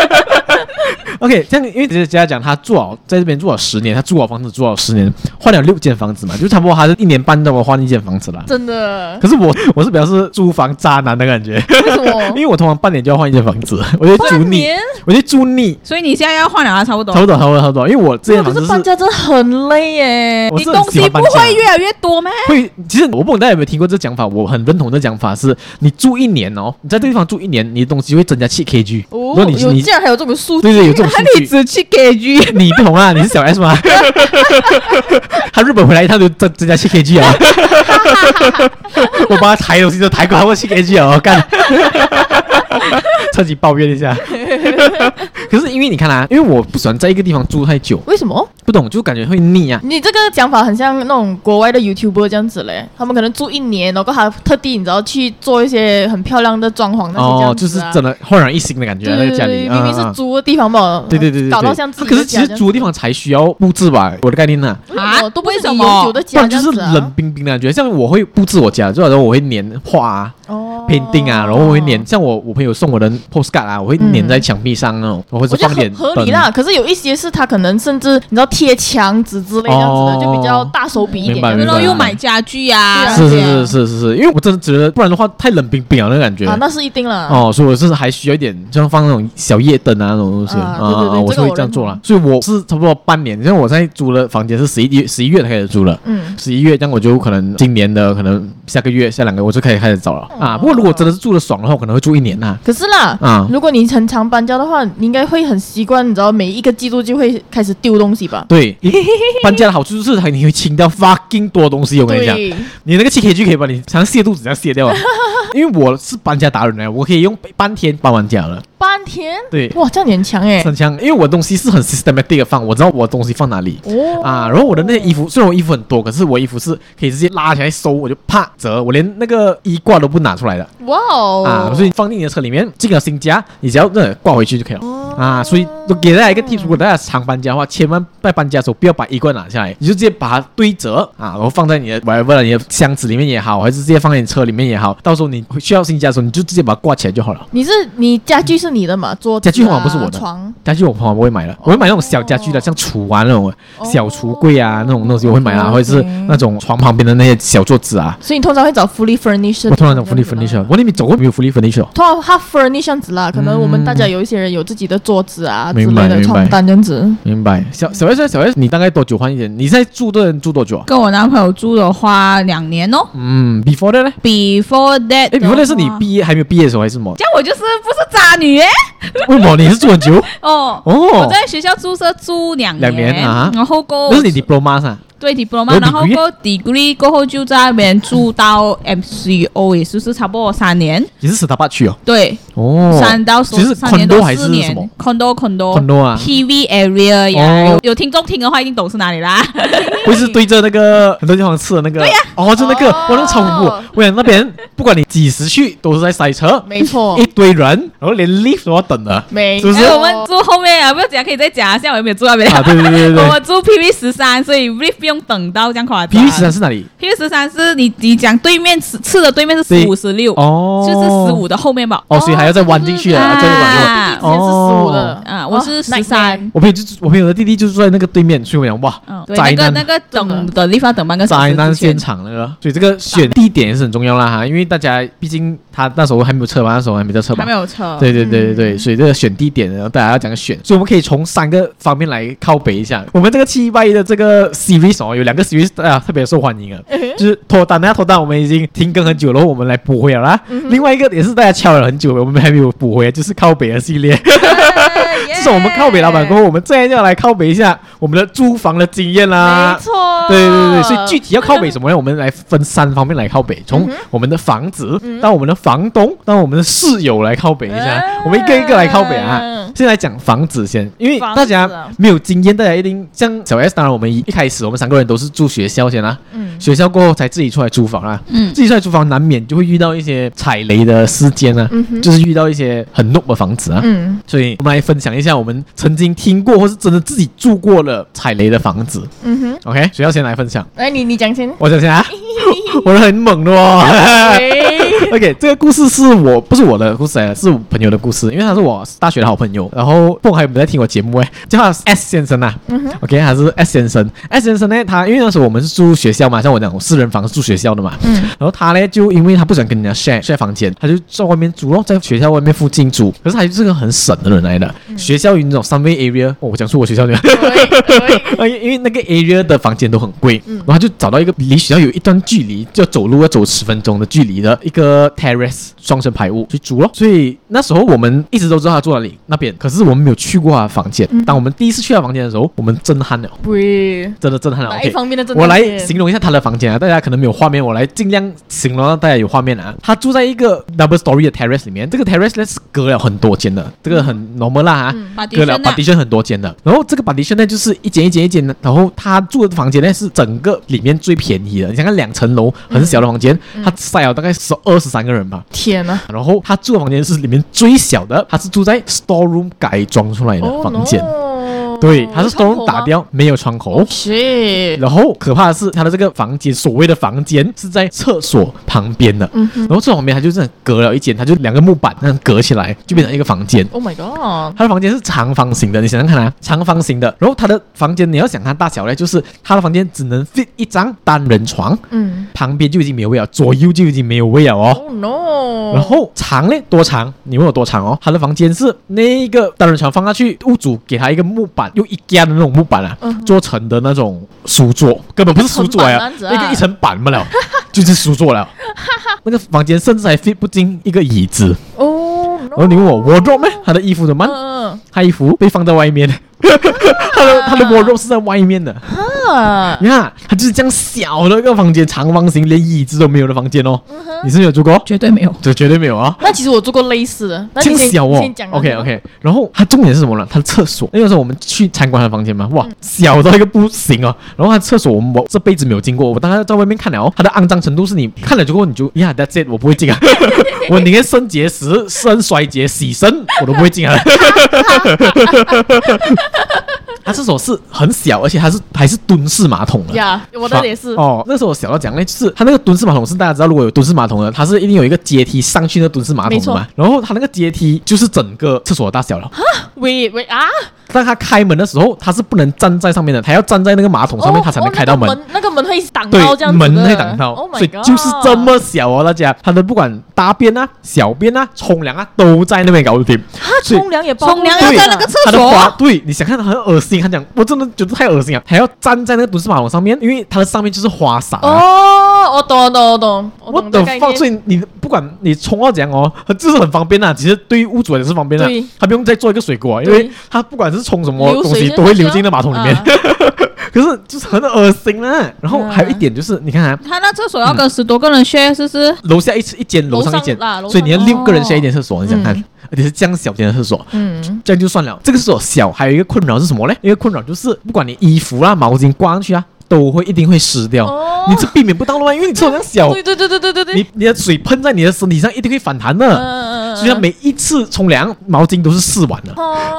OK，这样因为姐姐讲他住好在这边住了十年，他住好房子住了十年，换了六间房子嘛，就差不多他是一年半都要换一间房子了。
真的。
可是我 我是表示租房渣男的感觉。
为什么？因
为我通常半年就要换一间房子，我就租腻，我就租腻。
所以你现在要换了啊？差不多。
差不多，差不多，差不多。因为我这间房子是。
搬家真的很累耶。
你东西不会越来越多吗？
会。其实我不懂大家有没有听过这讲法，我很认同这讲法是，你住一年哦，你在这地方住一年，你的东西会增加七 kg。
哦。你你竟然还有这种数据？
对对，有这种数据。
只去 kg。
你不同啊，你是小 S 吗？他日本回来一趟就增增加七 kg 啊！我帮他抬东西就抬过超过七 kg 啊！我干。趁机抱怨一下，可是因为你看啊，因为我不喜欢在一个地方住太久。
为什么？
不懂，就感觉会腻啊。
你这个讲法很像那种国外的 YouTuber 这样子嘞，他们可能住一年，然后还特地你知道去做一些很漂亮的装潢。哦，
就是真的焕然一新的感觉，那个家里
明明是租的地方嘛，
对对对对，
搞到像自己。
可是其实租的地方才需要布置吧？我的概念呢？
啊，都不会是永久的家，
就是冷冰冰的感觉。像我会布置我家，就好像我会粘画。Painting 啊，然后我会粘，像我我朋友送我的 postcard 啊，我会粘在墙壁上那种，我会放点
合理啦。可是有一些是他可能甚至你知道贴墙纸之类这样子的，就比较大手笔一点。
然后又买家具啊，
是是是是是是，因为我真的觉得不然的话太冷冰冰了那感觉
啊，那是一定了
哦，所以我是还需要一点，就像放那种小夜灯啊那种东西啊，我是会这样做了。所以我是差不多半年，因为我在租的房间是十一月十一月才开始租了，嗯，十一月这样我就可能今年的可能下个月下两个我就可以开始找了。啊。不过如果真的是住的爽的话，我可能会住一年呐。
可是啦，啊，如果你很常搬家的话，你应该会很习惯，你知道每一个季度就会开始丢东西吧？对，
搬家的好处就是它你会清掉 fucking 多东西。我跟你讲，你那个七 kg 可以把你像卸肚子这样卸掉啊。因为我是搬家达人呢，我可以用半天搬完家了。
半天？
对，
哇，这样你很强哎，
很强，因为我的东西是很 systematic 的放，我知道我的东西放哪里。哦。啊，然后我的那些衣服，虽然我衣服很多，可是我衣服是可以直接拉起来收，我就啪折，我连那个衣挂都不拿出来的。哇哦。啊，所以放进你的车里面，进了新家，你只要那挂回去就可以了。哦。啊，所以我给大家一个 tip，如果大家常搬家的话，千万在搬家的时候不要把衣柜拿下来，你就直接把它堆折啊，然后放在你的 whatever 你的箱子里面也好，还是直接放在你车里面也好，到时候你需要新家的时候，你就直接把它挂起来就好了。
你是你家具是你的嘛？桌
家具往往不是我的，床家具我往往不会买了，我会买那种小家具的，像厨啊那种小橱柜啊那种东西我会买啊，或者是那种床旁边的那些小桌子啊。
所以你通常会找 fully furnished？
我通常找 fully furnished。我那边走过没有 fully furnished？
通常 half furnished 这样子啦，可能我们大家有一些人有自己的桌子啊。之类的床单这样子，
明白。小小 S，小 S，你大概多久换一间？你在住的人住多久啊？
跟我男朋友住的话，两年哦。
嗯，before that 呢
？before that，
哎，before that 是你毕业还没有毕业的时候还是什么？
这样我就是不是渣女哎？
为什么你是住很久？
哦哦，我在学校宿舍住两年，两年啊，然后过
那是你 diploma 噻？
diploma，然后过 degree 过后就在那边住到 MCO，也就是差不多三年。
也是十八去哦？
对，哦，三到四年都是四年。condo condo
condo 啊
，TV area 呀，有有听众听的话一定懂是哪里啦。
不是对着那个很多地方吃的那个？对呀，哦，就那个，我那个超恐怖。我想那边不管你几时去，都是在塞车，
没错，
一堆人，然后连 lift 都要等的，
没错。我们住后面啊，不要讲，可以再讲，现在我有没有住那边？
啊，对对对对，
我住 PV 十三，所以 lift 用等到这样夸张。
PV 十三是哪里
？PV 十三是你你讲对面吃吃的对面是十五十六哦，就是十五的后面吧？
哦，所以还要再弯进去啊，再弯
过。哦，是十五的
啊，我是十三。
我朋友就我朋友的弟弟就是在那个对面，所以我讲哇，
灾难那个等的地方等半个。
灾难现场那个，所以这个选地点也是很重要啦哈，因为大家毕竟他那时候还没有车嘛，那时候还没在车嘛，
还没有车。
对对对对对，所以这个选地点，然后大家要讲选，所以我们可以从三个方面来靠北一下。我们这个七一八一的这个 series 哦，有两个 series 啊特别受欢迎啊，就是脱单，那脱单我们已经停更很久了，我们来补回来了。另外一个也是大家敲了很久，我们还没有补回来，就是靠北的系列。自从我们靠北老板过后，我们再要来靠北一下我们的租房的经验啦。
没错，
对对对，所以具体要靠北什么呢？我们来分三方面来靠北，从我们的房子到我们的房东到我们的室友来靠北一下，我们一个一个来靠北啊。先来讲房子先，因为大家没有经验，大家一定像小 S，当然我们一一开始我们三个人都是住学校先啦，嗯，学校过后才自己出来租房啦，嗯，自己出来租房难免就会遇到一些踩雷的事件啊，嗯，就是遇到一些很 noob 的房子啊，嗯，所以我们来分享一下我们曾经听过或是真的自己住过了踩雷的房子，嗯哼，OK，谁要先来分享？
哎，你你讲先，
我讲先啊，我是很猛的哦 OK，这个故事是我不是我的故事来的，是我朋友的故事，因为他是我大学的好朋友。然后，不过还有没有在听我节目哎？叫他 S 先生呐、啊嗯、，OK，他是 S 先生。S 先生呢，他因为那时候我们是住学校嘛，像我讲，我四人房是住学校的嘛。嗯。然后他呢，就因为他不想跟人家 share share 房间，他就在外面租咯，在学校外面附近住。可是他就是个很省的人来的。嗯、学校有那种 subway area，哦，我讲出我学校的。因为那个 area 的房间都很贵，嗯、然后他就找到一个离学校有一段距离，就走路要走十分钟的距离的一个 terrace 双层排屋去租咯。所以那时候我们一直都知道他住哪里那边，可是我们没有去过他的房间。当我们第一次去他房间的时候，我们震撼了，
对，
真的震撼了。
哪一方面的震
撼？我来形容一下他的房间啊，大家可能没有画面，我来尽量形容让大家有画面啊。他住在一个 double story 的 terrace 里面，这个 terrace 呢是隔了很多间的，这个很 normal 啦啊，隔了 partition 很多间的。然后这个 partition 呢就是一间一间一间的，然后他住的房间呢是整个里面最便宜的。你想看两层楼很小的房间，他塞了大概十二十三个人吧。
天呐，
然后他住的房间是里面最小的，他是住在 store room 改装出来的房间。对，它是 stone 打掉，没有窗口。是。然后可怕的是，它的这个房间，所谓的房间是在厕所旁边的。嗯哼。然后厕所旁边，它就是隔了一间，它就两个木板那样隔起来，就变成一个房间。
Oh my god！
它的房间是长方形的，你想想看啊，长方形的。然后它的房间，你要想看大小呢，就是它的房间只能 fit 一张单人床。嗯。旁边就已经没有位了，左右就已经没有位了哦。Oh no！然后长呢，多长？你问我多长哦？他的房间是那个单人床放下去，屋主给他一个木板。用一家的那种木板啊，做成的那种书桌，根本不是书桌呀，那个一层板不了，就是书桌了。那个房间甚至还 fit 不进一个椅子哦。然后你问我 wardrobe 咩？他的衣服怎么办？他衣服被放在外面，他的他的 wardrobe 是在外面的。
啊！
你看，它就是这样小的一个房间，长方形，连椅子都没有的房间哦。你是没有住过？
绝对没有，
这绝对没有啊。
那其实我住过类似的，那你
这样小哦。OK OK。然后它重点是什么呢？它的厕所。那个时候我们去参观他的房间嘛，哇，小到一个不行哦。然后它厕所我们我这辈子没有进过，我当时在外面看了哦，它的肮脏程度是你看了之后你就呀，That's it，我不会进啊。我宁愿肾结石、肾衰竭、洗肾，我都不会进啊。它厕所是很小，而且它是还是蹲式马桶了。
呀，yeah, 我的也是。
哦，那时候我小到讲呢，就是它那个蹲式马桶是大家知道，如果有蹲式马桶的，它是一定有一个阶梯上去那蹲式马桶的嘛。然后它那个阶梯就是整个厕所的大小了。
喂喂啊！
但他开门的时候，他是不能站在上面的，他要站在那个马桶上面，他才能开到门。
那个门会挡到这样子。
门会挡到，所以就是这么小哦，大家，他的不管大便啊、小便啊、冲凉啊，都在那边搞定。
他冲凉也包
冲凉要在那个厕所。
他的花，对，你想看他很恶心，他讲我真的觉得太恶心了，还要站在那个蹲式马桶上面，因为它的上面就是花洒。
哦，我懂，我懂，我懂。
我的放，所以你不管你冲到怎样哦，就是很方便呐。其实对于屋主也是方便的，他不用再做一个水沟，因为他不管是冲什么东西都会流进那马桶里面，可是就是很恶心啊。然后还有一点就是，你看啊，
他那厕所要跟十多个人 share，是不是？
楼下一一间，楼上一间，所以你要六个人 share 一间厕所，你想看，而且是这样小间的厕所，嗯，这样就算了。这个厕所小，还有一个困扰是什么呢？一个困扰就是，不管你衣服啊、毛巾挂上去啊。都会一定会湿掉，你是避免不到的嘛，因为你厕所这样小，
对对对对对对对，
你你的水喷在你的身体上一定会反弹的，所以每一次冲凉毛巾都是湿完的，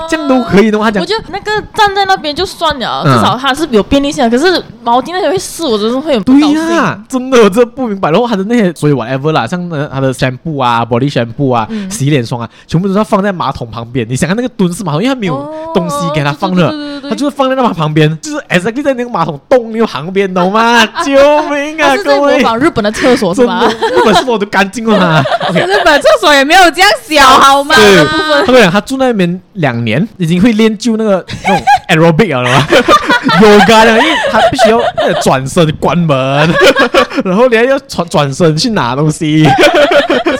这样都可以的话，
我觉得那个站在那边就算了，至少它是有便利性的，可是毛巾那些会湿，我真的会有
对呀，真的我真的不明白。然后它的那些所以 whatever 啦，像它的 shampoo 啊、body shampoo 啊、洗脸霜啊，全部都是要放在马桶旁边。你想看那个蹲式马桶，因为它没有东西给它放的，它就是放在那马旁边，就是 exactly 在那个马桶洞。那个旁边懂吗？救命啊！各位，
模仿日本的厕所是吧？
日本厕所都干净了吗？OK，
日本厕所也没有这样小好吗？
对，他跟你讲，他住那边两年，已经会练就那个 那种 aerobic 了嘛？Yoga 了，因为他必须要转身关门，然后你还要转转身去拿东西，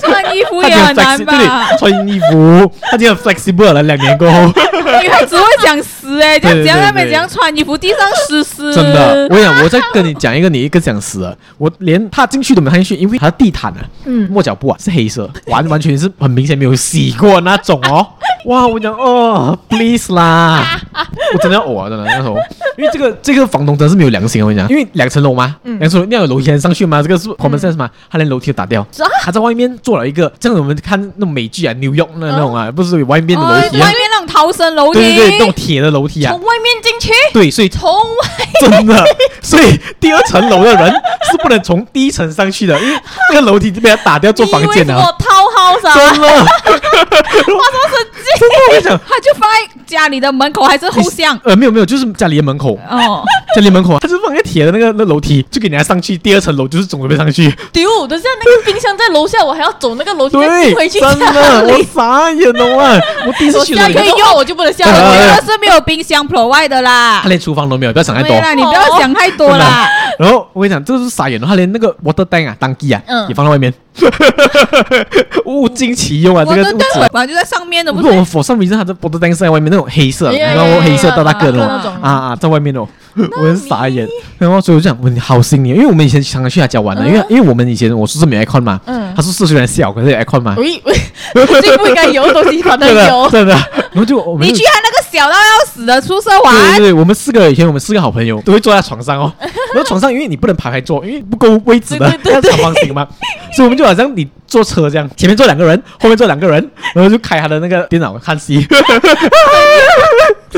穿衣服也很难吧？
穿衣服，他今天 flexible 了。两年过后，
女孩子会讲湿哎，就这样那边这样穿衣服，地上湿湿。
真的，我想我再跟你讲一个，你一个讲死了。我连踏进去都没踏进去，因为他的地毯啊，嗯，磨脚布啊是黑色，完完全是很明显没有洗过那种哦。哇，我讲哦，please 啦，我真的要呕啊，真的那时候，因为这个这个房东真的是没有良心，我跟你讲，因为两层楼嘛，两层楼要有楼梯上去嘛，这个是 common sense 嘛，他连楼梯都打掉，他在外面做了一个，像我们看那种美剧啊，纽约那那种啊，不是外面的楼梯啊，
外面那种逃生楼梯，
对对对，那种铁的楼梯啊，
从外面进去，
对，所以
从外
真的，所以第二层楼的人是不能从第一层上去的，因为那个楼梯就被他打掉做房间了，
我掏好啥？
真的，
发生神经。
我跟你讲，
他就放在家里的门口还是后巷？
呃，没有没有，就是家里的门口。哦，家里门口，他就放一个铁的那个那楼梯，就给人家上去。第二层楼就是总准备上去。
丢，等下那个冰箱在楼下，我还要走那个楼梯回去。
真的，我傻眼了哇！我第一次去
可以用，我就不能下
楼。那个是没有冰箱 provide 的啦。
他连厨房都没有，不要想太多。
你不要想太多啦。
然后我跟你讲，这是傻眼了，他连那个 water tank 啊，当机啊，也放在外面。物尽其用啊！这个物质。
本来就在上面的，
不是？我 for some reason 它的 water tank 是在外面那种黑色，然后黑色大大个那种。啊啊，在外面哦，我很傻眼。然后所以我就讲，你好心你，因为我们以前常常去他家玩的，因为因为我们以前我宿舍没 aircon 嘛，他宿舍虽然小，可是有 aircon 嘛。
喂喂，最不应该有东西放在 有，
真的。然后就我们
你去他那个小到要死的宿舍玩？
对对对，我们四个以前我们四个好朋友都会坐在床上哦，然后床上因为你不能排排坐，因为不够位置的，要长方形嘛，所以我们就好像你。坐车这样，前面坐两个人，后面坐两个人，然后就开他的那个电脑看戏，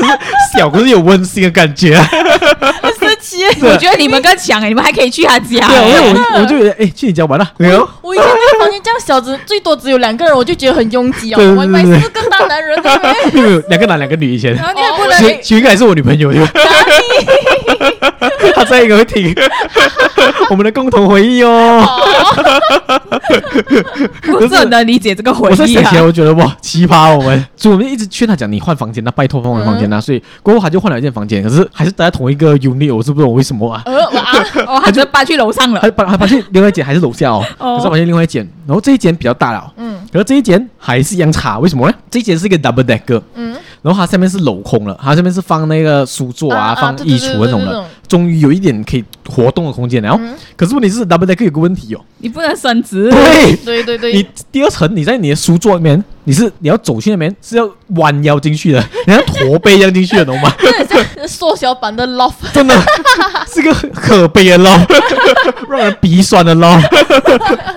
就 是小可是有温馨的感觉，
很神奇。
我觉得你们更强哎，你们还可以去他家。
对，我我就觉得哎，去你家玩了。没有，
我以前那个房间这样小，子最多只有两个人，我就觉得很拥挤哦。我以为是更大男人的。
没有，两个男两个女以前。
然后你还不能。
其其实还是我女朋友。他再一个会听 我们的共同回忆哦。
不是很能理解这个回忆啊！
我在想起来，我觉得哇，奇葩！我们所以我们一直劝他讲，你换房间，那拜托换房间呐。所以过后他就换了一间房间，可是还是待在同一个 unit，我是不知道为什么啊？
呃啊哦，他就搬去楼上了，
他搬他搬去另外一间还是楼下哦？可是搬去另外一间，然后这一间比较大了，嗯，可是这一间还是一样差，为什么呢？这一间是一个 double decker，嗯，然后它下面是镂空了，它下面是放那个书桌啊，放衣橱那种的。终于有一点可以活动的空间了。嗯、可是问题是，double decker 有个问题哦，
你不能伸直。
对
对对对，
你第二层你在你的书桌里面，你是你要走去那边是要弯腰进去的，你要驼背一样进去的，懂吗？
缩小版的 loft，
真的是个可悲的 loft，让人鼻酸的 loft。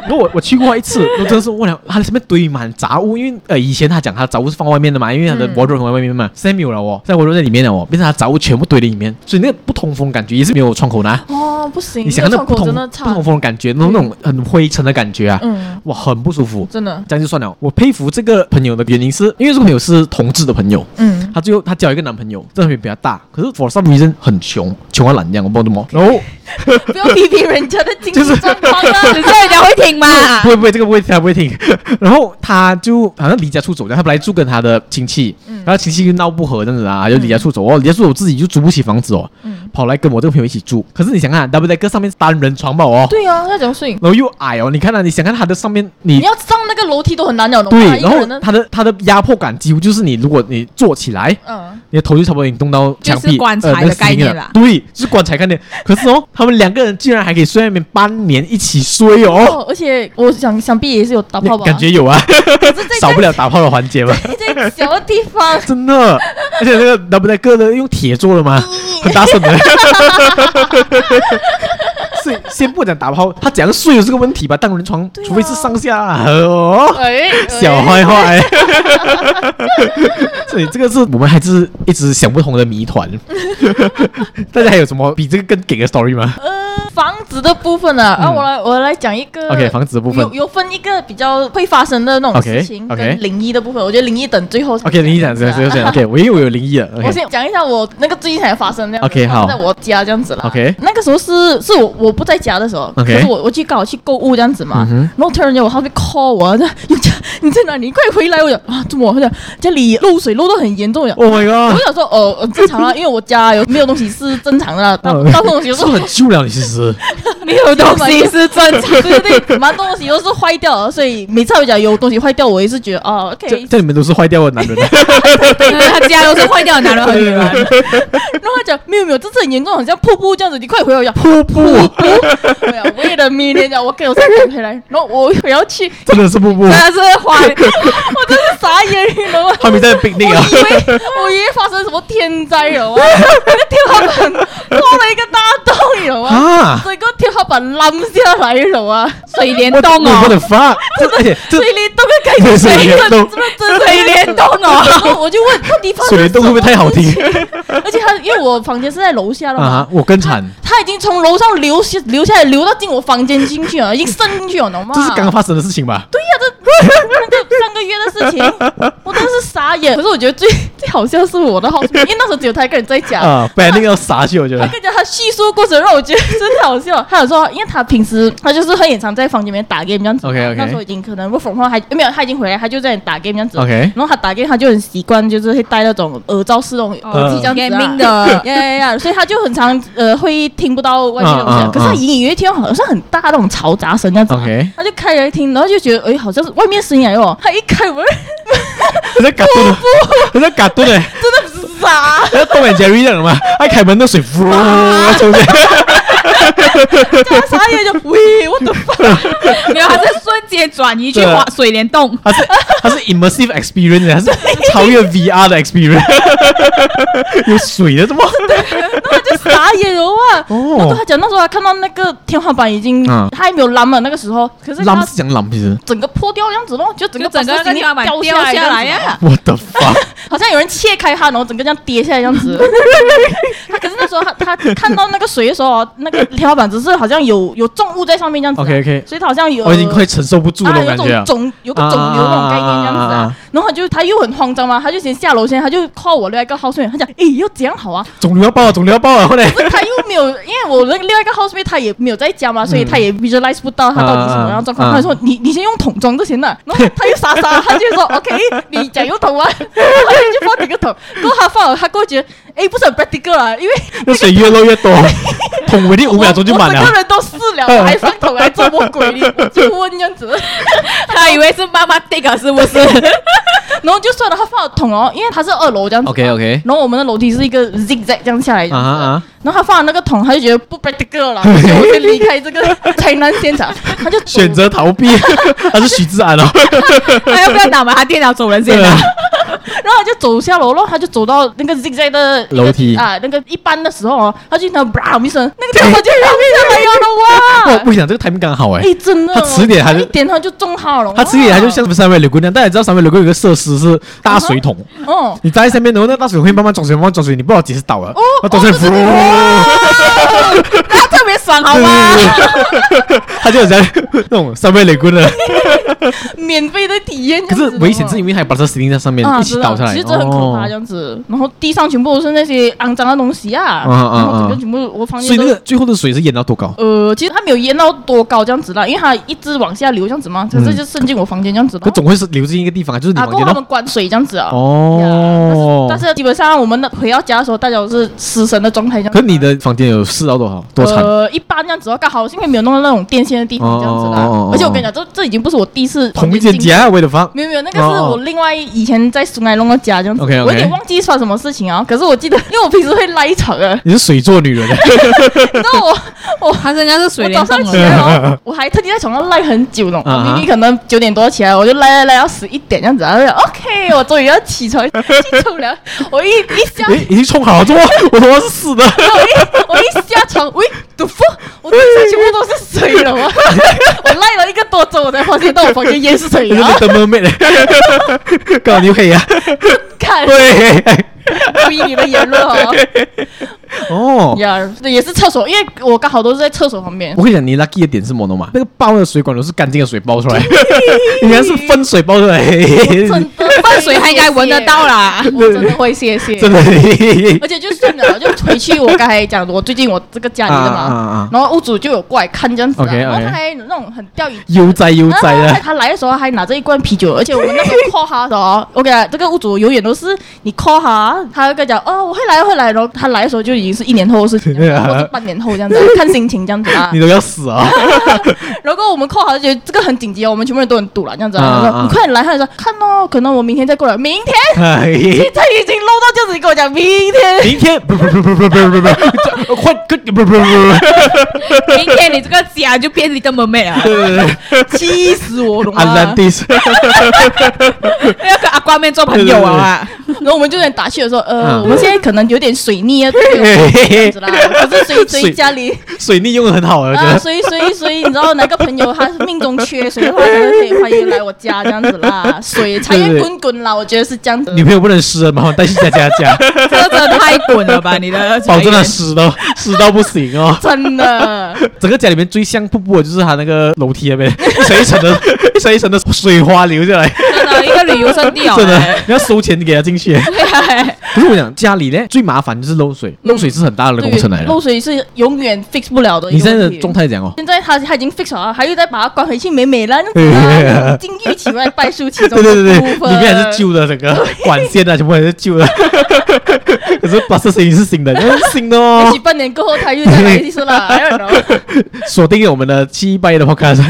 然后我我去过一次，我真的是我了，他上面堆满杂物，因为呃以前他讲他杂物是放外面的嘛，因为他的 wardrobe 外面嘛，现在没有了哦，在 wardrobe 在里面了哦，变成他杂物全部堆在里面，所以那个不通风感觉也是没有窗口的。
哦，不行，
你想那不通不通风的感觉，那种那种很灰尘的感觉啊，嗯，哇，很不舒服，
真的，
这样就算了。我佩服这个朋友的原因是因为这个朋友是同志的朋友，嗯，他最后他交一个男朋友，这个朋友比较大，可是 for some reason 很穷，穷到懒这样，我不知道怎么，然后。
不要批评人家的经济状况啊！
人家人家会听吗？
不会不会，这个不会，他不会听。然后他就好像离家出走，他本来住跟他的亲戚，然后亲戚又闹不和这样子啊，就离家出走哦，离家出走自己就租不起房子哦，跑来跟我这个朋友一起住。可是你想看，double decker 上面是单人床吧哦？
对啊，那怎么睡？
然后又矮哦，你看啊，你想看他的上面，
你你要上那个楼梯都很难了。
对，然后他的他的压迫感几乎就是你，如果你坐起来，嗯，你的头就差不多已经动到墙壁，
棺材的概念了。
对，就是棺材概念。可是哦，他们两个人竟然。还可以睡在那边半年一起睡哦，
哦，而且我想想必也是有打炮吧？
感觉有啊，少不了打炮的环节吧？
在 小的地方，
真的，而且那个 double decker 的用铁做的吗？很大声的。是先不讲打炮，他怎样睡有这个问题吧？单人床，除非是上下哦。小坏坏，所以这个是我们还是一直想不通的谜团。大家还有什么比这个更给的 story 吗？
房子的部分呢？啊，我来我来讲一个。
OK，房子的部分
有有分一个比较会发生的那种事情跟灵异的部分。我觉得灵异等最后。
OK，灵异讲，最后讲。OK，我因为我有灵异了。
我先讲一下我那个最近才发生的。
OK，好，
在我家这样子了。
OK，
那个时候是是我我不在家的时候。可是我我去刚好去购物这样子嘛。然后突然间我他会 call 我，这你家你在哪里？你快回来！我讲啊，怎么？我讲家里漏水漏得很严重。
Oh my god！
我想说哦，正常啊，因为我家有没有东西是正常的。大大部分东西
是很旧了，其实。
没有东西是正常，对对对，蛮多东西都是坏掉了，所以每次我讲有东西坏掉，我也是觉得哦，OK。
这里面都是坏掉的男人，
他家都是坏掉的男人和女人。然后
他讲没有没有，这次很严重，好像瀑布这样子，你快回来！我讲
瀑布，
没有，为了明天讲，我给我再赶回来。然后我我要去，
真的是瀑布，
真的是坏，我真是傻眼，你知道吗？
他们在冰定啊，
我以为我以为发生什么天灾了，那个天花板破了一个大洞，你知道吗？啊，整个天花板烂下来了啊！
水帘洞啊，
我的发，
真的水帘洞的感觉，水帘洞，水帘洞哦！我就问，到底发生
水帘洞会不会太好听？
而且他因为我房间是在楼下的嘛，
我更惨，
他已经从楼上流下流下来，流到进我房间进去了，已经渗进去了，懂吗？
这是刚刚发生的事情吧？
对呀，这 这上个月的事情，我真的是傻眼。可是我觉得最最好笑是我的 housemate，因为那时候只有他一个人在家
啊，不然那个要傻去，我觉得。
他跟讲他叙述过程让我觉得真的好笑，他有说，因为他平时他就是很经常在房间里面打 game 这样子。
OK OK。
那时候已经可能 work from home 还没有，他已经回来，他就在打 game 这样子。
OK。
然后他打 game 他就很习惯，就是会戴那种耳罩式那种耳机这样子啊。呀呀呀！所以他就很常呃会听不到外面的东西。可是他隐隐约约听到好像很大那种嘈杂声这样子。
OK。
他就开来听，然后就觉得哎，好像是外面声音来哦。他一开门，
他在嘎嘟，他在嘎嘟嘞，
真的是傻。
那东北 Jerry 一样的嘛，他开门那水呼出去。
叫他傻眼就喂，我的妈！
没有，他是瞬间转移去 滑水帘洞，
他是他是 immersive experience，他是超越 VR 的 experience，有水的怎么？
那他就傻眼了哇！哦，他讲那时候他看到那个天花板已经，他还没有烂嘛，那个时候，可是
烂是讲烂，其实整
个破掉样子咯，就整个
整个天花板掉下来呀！
我的妈！
好像有人切开它，然后整个这样跌下来样子。他可是那时候他他看到那个水的时候，那个。天花板只是好像有有重物在上面这样子，OK OK，所以他好像有，
我已经快承受不住了，感觉
肿有个肿瘤那种概念这样子啊。然后他就他又很慌张嘛，他就先下楼先，他就 call 我另外一个 housemate，他讲，诶，要怎样好啊？
肿瘤要爆啊，肿瘤要爆啊！后来
他又没有，因为我那另外一个 housemate 他也没有在家嘛，所以他也 visualize 不到他到底什么样状况。他说，你你先用桶装就行了。然后他又傻傻，他就说，OK，你讲用桶啊，他就放几个桶，然后他放了，他过去，诶，不是很 practical 啊，因为
那水越漏越多，桶一定五秒钟就满了。
我个人都试了，还上头还这么鬼，就问这样子，
他以为是妈妈 dig 是不是？
然后就算了，他放了桶哦，因为他是二楼这样子。
OK OK。
然后我们的楼梯是一个 zigzag 这样下来。啊啊。然后他放了那个桶，他就觉得不 practical 了，所以我就离开这个 灾难现场，他就
选择逃避。他是许志安哦，
他要不要打埋他电脑走人先啊？
然后他就走下楼了，他就走到那个 zigzag 的
楼梯。
啊，那个一般的时候哦，他就听到砰一声，那个电话就扔下来了哇！
我不想这个 timing 刚好哎，
哎真的，
他迟点还是
一点他就中号了，
他迟点他就像什么三位柳姑娘，大家知道三位柳姑娘有个设施是大水桶，
哦，
你站在上面，然后那大水桶会慢慢装水，慢慢装水，你不知道几时倒了，
哦，
啊都
在噗噗噗噗爽好吗？
他就好像 那种三倍雷棍的，
免费的体验，
可是危险是因为还把这 sling 在上面一起倒下来，
其实这很可怕这样子，然后地上全部都是那些肮脏的东西啊，然后整个全部我房间，
所以那个最后的水是淹到多高？
呃，其实它没有淹到多高这样子啦，因为它一直往下流这样子嘛，可是就渗进我房间这样子。
可总会是流进一个地方，就是你房间。
他们关水这样子啊。
哦。
但是基本上我们的回到家的时候，大家都是失神的状态这样。
可你的房间有湿到多少？多长？
呃，一般这样子哦，刚好是因为没有弄到那种电线的地方这样子啦。而且我跟你讲，这这已经不是我第一次。
同一间家，为了放。
没有没有，那个是我另外以前在苏乃龙的家这样子。
OK OK。
我有点忘记发什么事情啊，可是我记得，因为我平时会赖床啊。
你是水做女人。
那我我
他应该是水早上
起来哦，我还特地在床上赖很久呢。明明可能九点多起来，我就赖赖赖到十一点这样子啊。OK，我终于要起床去冲凉。我一一下，
已经冲好了，怎么我头发是湿的？
我一我一下床，喂，的风，我地上全部都是水了。我我赖了一个多钟，我才发现到我房间淹水了。
灯都没了，搞你黑呀？
看，
对，
注意你的言论哦。
哦，
呀，也是厕所，因为我刚好都是在厕所旁边。
我跟你讲，你 lucky 的点是什么嘛？那个爆的水管都是干净的水爆出来，应该 是分水爆出来。
真的，
粪水还应该闻得到啦。
我真的会谢谢，
真的。
而且就算了，就回去我刚才讲，我最近我这个家里的嘛，然后屋主就有过来看这样子，然后他还那种很钓鱼，
悠哉悠哉的。
他来的时候还拿着一罐啤酒，而且我们那时候 call 他的时候，我跟他这个屋主永远都是你 call 他，他跟讲哦，我会来会来，然后他来的时候就已经是一年后的事情，或者 半年后这样子，看心情这样子啊。
你都要死啊！
如果我们扣好就，觉得这个很紧急哦，我们全部人都很堵了，这样子。啊说：“你快点来。”他就说：“看哦，可能我明天再过来。明天，他已经漏到，这样子你跟我讲，明天，
明天，不不不不不不不不不，换不不不不，
明天你这个假就变得这么美了，
气死我了，
安兰第四，
要跟阿瓜妹做朋友啊！
然后我们就在打趣。”的时候，呃，我们现在可能有点水逆啊，这样子啦。可是谁谁家里
水逆用的很好啊？
所以所以所以你知道哪个朋友他命中缺水的话，可以欢迎来我家这样子啦。水财源滚滚啦，我觉得是这样子。
女朋友不能湿了，麻烦带去佳佳家。
这个真的太滚了吧？你的
保证他湿到湿到不行哦。
真的，
整个家里面最像瀑布的就是他那个楼梯那边，一层一层的，一层一层的水花流下来。
真的，一个旅游胜地哦。
真的，你要收钱给他进去。可是我讲家里呢，最麻烦就是漏水，漏水是很大的工程来的。
漏水是永远 fix 不了的。
你现在的状态怎样哦？
现在他他已经 fix 了，还又再把它关回去，美美了，金玉其外，败絮其中。对对对，里
面还是旧的，整个管线啊，全部还是旧的。可是巴士声音是新的，新的哦。
也许半年过后他又再来一次了。
锁定我们的七八夜的 podcast。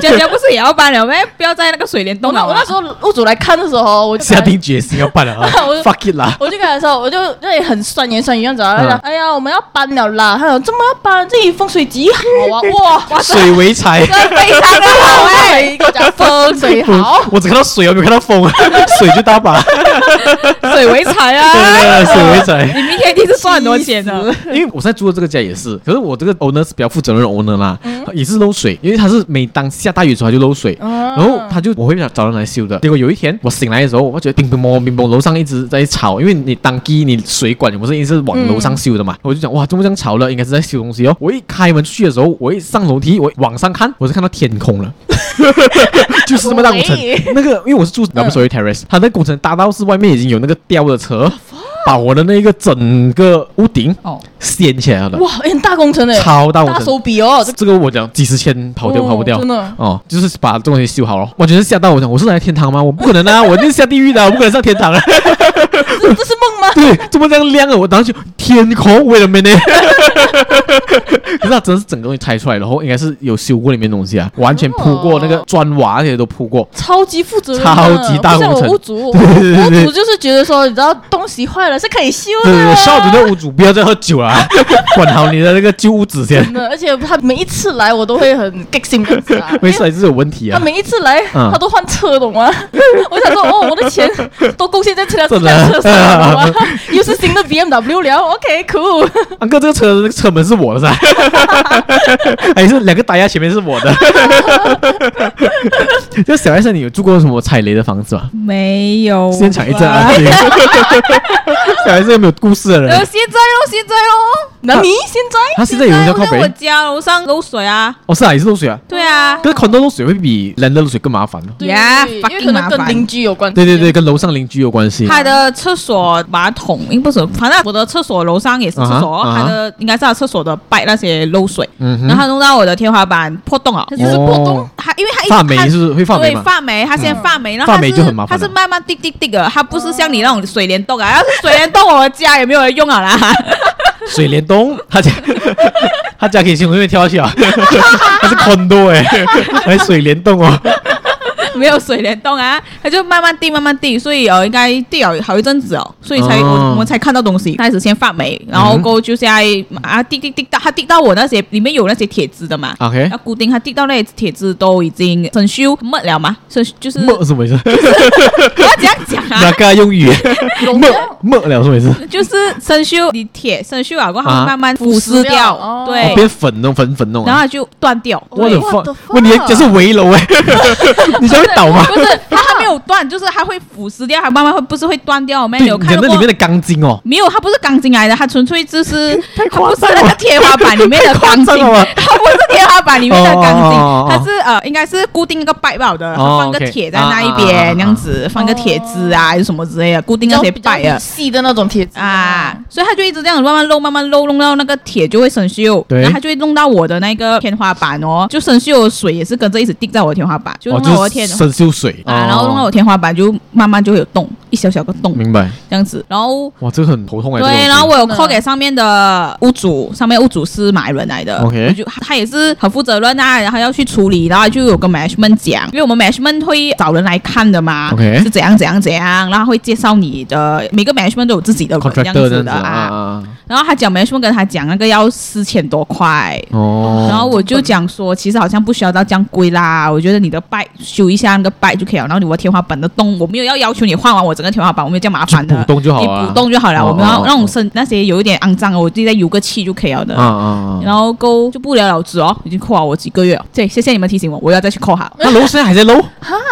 佳佳不是也要搬了吗？不要在那个水帘洞了。
我那时候屋主来看的时候，我
下定决心要搬了啊！Fuck it 啦！
我就跟他说，我就那里很酸言酸语样子啊。他讲：“哎呀，我们要搬了啦！”他说：“怎么要搬？这里风水极好啊！哇，
水为财，
非常的好哎！
一个讲风水好，
我只看到水，我没有看到风，水就大把。
水为财啊！
对对，水为财。
你明天一定是赚很多钱的。
因为我现在住的这个家也是，可是我这个 owner 是比较负责任的 owner 啦，也是漏水，因为他是每当下大雨的时候他就漏水，然后他就我会找人来修的。结果有一天我醒来的时候，我觉得乒乒乓乓乒乓，楼上一直在吵，因为你当机你水管不是一直是往楼上修的嘛，我就讲哇，怎么这样吵了？应该是在修东西哦。我一开门出去的时候，我一上楼梯，我往上看，我是看到天空了，就是这么大工程。那个因为我是住 double storey terrace，他那工程大到是外面已经有那个吊的车。把我的那个整个屋顶哦掀起来了，
哇，很大工程诶，
超大工程，
大手笔哦。
这个我讲几十千跑掉跑不掉，
真的
哦，就是把这东西修好了。完全是吓到我讲，我是来天堂吗？我不可能啊，我一定是下地狱的，我不可能上天堂啊。
这这是梦吗？
对，怎么这样亮啊？我当时就天空，为了没呢？可是它真是整个东西拆出来，然后应该是有修过里面东西啊，完全铺过那个砖瓦那些都铺过，
超级负责任，
超级大工程。
屋主，屋主就是觉得说，你知道东西坏了是可以修的。
少主的屋主不要再喝酒了，管好你的那个旧屋子先。
真的，而且他每一次来我都会很激心的，
没事还是有问题啊。
他每一次来他都换车，懂吗？我想说，哦，我的钱都贡献在这辆车上了，又是新的 BMW 了，OK，cool。
安哥，这个车这个车门是我的噻，还是两个打压前面是我的？就小艾生，你有住过什么踩雷的房子吗？
没有。
先抢一阵啊！小艾生有没有故事的人？
现在喽，现在喽。
那你现在？
他现在有人在我家楼上漏水啊！
哦，是啊，也是漏水啊。
对啊，
可是 condo 漏水会比 land 漏水更麻烦。
对呀，因为可能跟邻居有关。
对对对，跟楼上邻居有关系。
他的厕所马桶，应不是，反正我的厕所楼上也是厕所，他的应该是他厕所的摆那些漏水，然后他弄到我的天花板破洞了。
就是破洞，
他因为它
发霉是会发霉？
对，发霉，它先发霉，然
后发霉就很麻烦。
它是慢慢滴滴滴的，它不是像你那种水帘洞啊。要 是水帘洞，我的家也没有人用啊啦。
水帘洞，他家 他家可以从那边跳下去啊！他是 condo 哎，还水帘洞哦。
没有水帘洞啊，它就慢慢滴，慢慢滴，所以哦，应该滴了好一阵子哦，所以才我我们才看到东西开始先发霉，然后过后就在啊滴滴滴到它滴到我那些里面有那些铁枝的嘛
，OK，
要固定它滴到那些铁枝都已经生锈没了嘛，生就是
没什么意思？
我要这样讲啊？
那个用语没没了什么意思？
就是生锈，你铁生锈啊，过后慢慢腐蚀掉，对，
变粉弄粉粉弄，
然后它就断掉。
我的妈！问题这是围楼哎，你说。倒吗？
不是，它还没有断，就是它会腐蚀掉，它慢慢会不是会断掉。没有看
到里面的钢筋哦，
没有，它不是钢筋来的，它纯粹就是它不是那个天花板里面的钢筋，它不是天花板里面的钢筋，它是呃，应该是固定一个摆好的，放个铁在那一边，那样子放个铁枝啊，什么之类的，固定那些摆啊，
细的那种铁枝
啊，所以它就一直这样慢慢漏，慢慢漏，弄到那个铁就会生锈，然后它就会弄到我的那个天花板哦，就生锈的水也是跟着一直滴在我的天花板，就弄到我的天。
生锈水
啊，然后弄到我天花板就慢慢就会有洞，一小小个洞，
明白？
这样子，然后
哇，这个很头痛哎。
对，然后我有 call 给上面的屋主，上面屋主是马来人来的
，OK，
就他也是很负责任啊，然后要去处理，然后就有跟 management 讲，因为我们 management 会找人来看的嘛
，OK，
是怎样怎样怎样，然后会介绍你的每个 management 都有自己的这样子的啊。然后他讲 management 跟他讲那个要四千多块，哦，然后我就讲说，其实好像不需要到这样贵啦，我觉得你的 pipe 修一下那个 pipe 就可以了，然后你的天花板的洞，我没有要要求你换完我整个天花板，我没有这样麻烦的，
补洞就好了，
你补洞就好了，我们要那种生那些有一点肮脏的，我自己再油个漆就可以了。的，然后够就不了了之哦，已经扣好我几个月了，对，谢谢你们提醒我，我要再去扣哈。
那楼现在还在漏？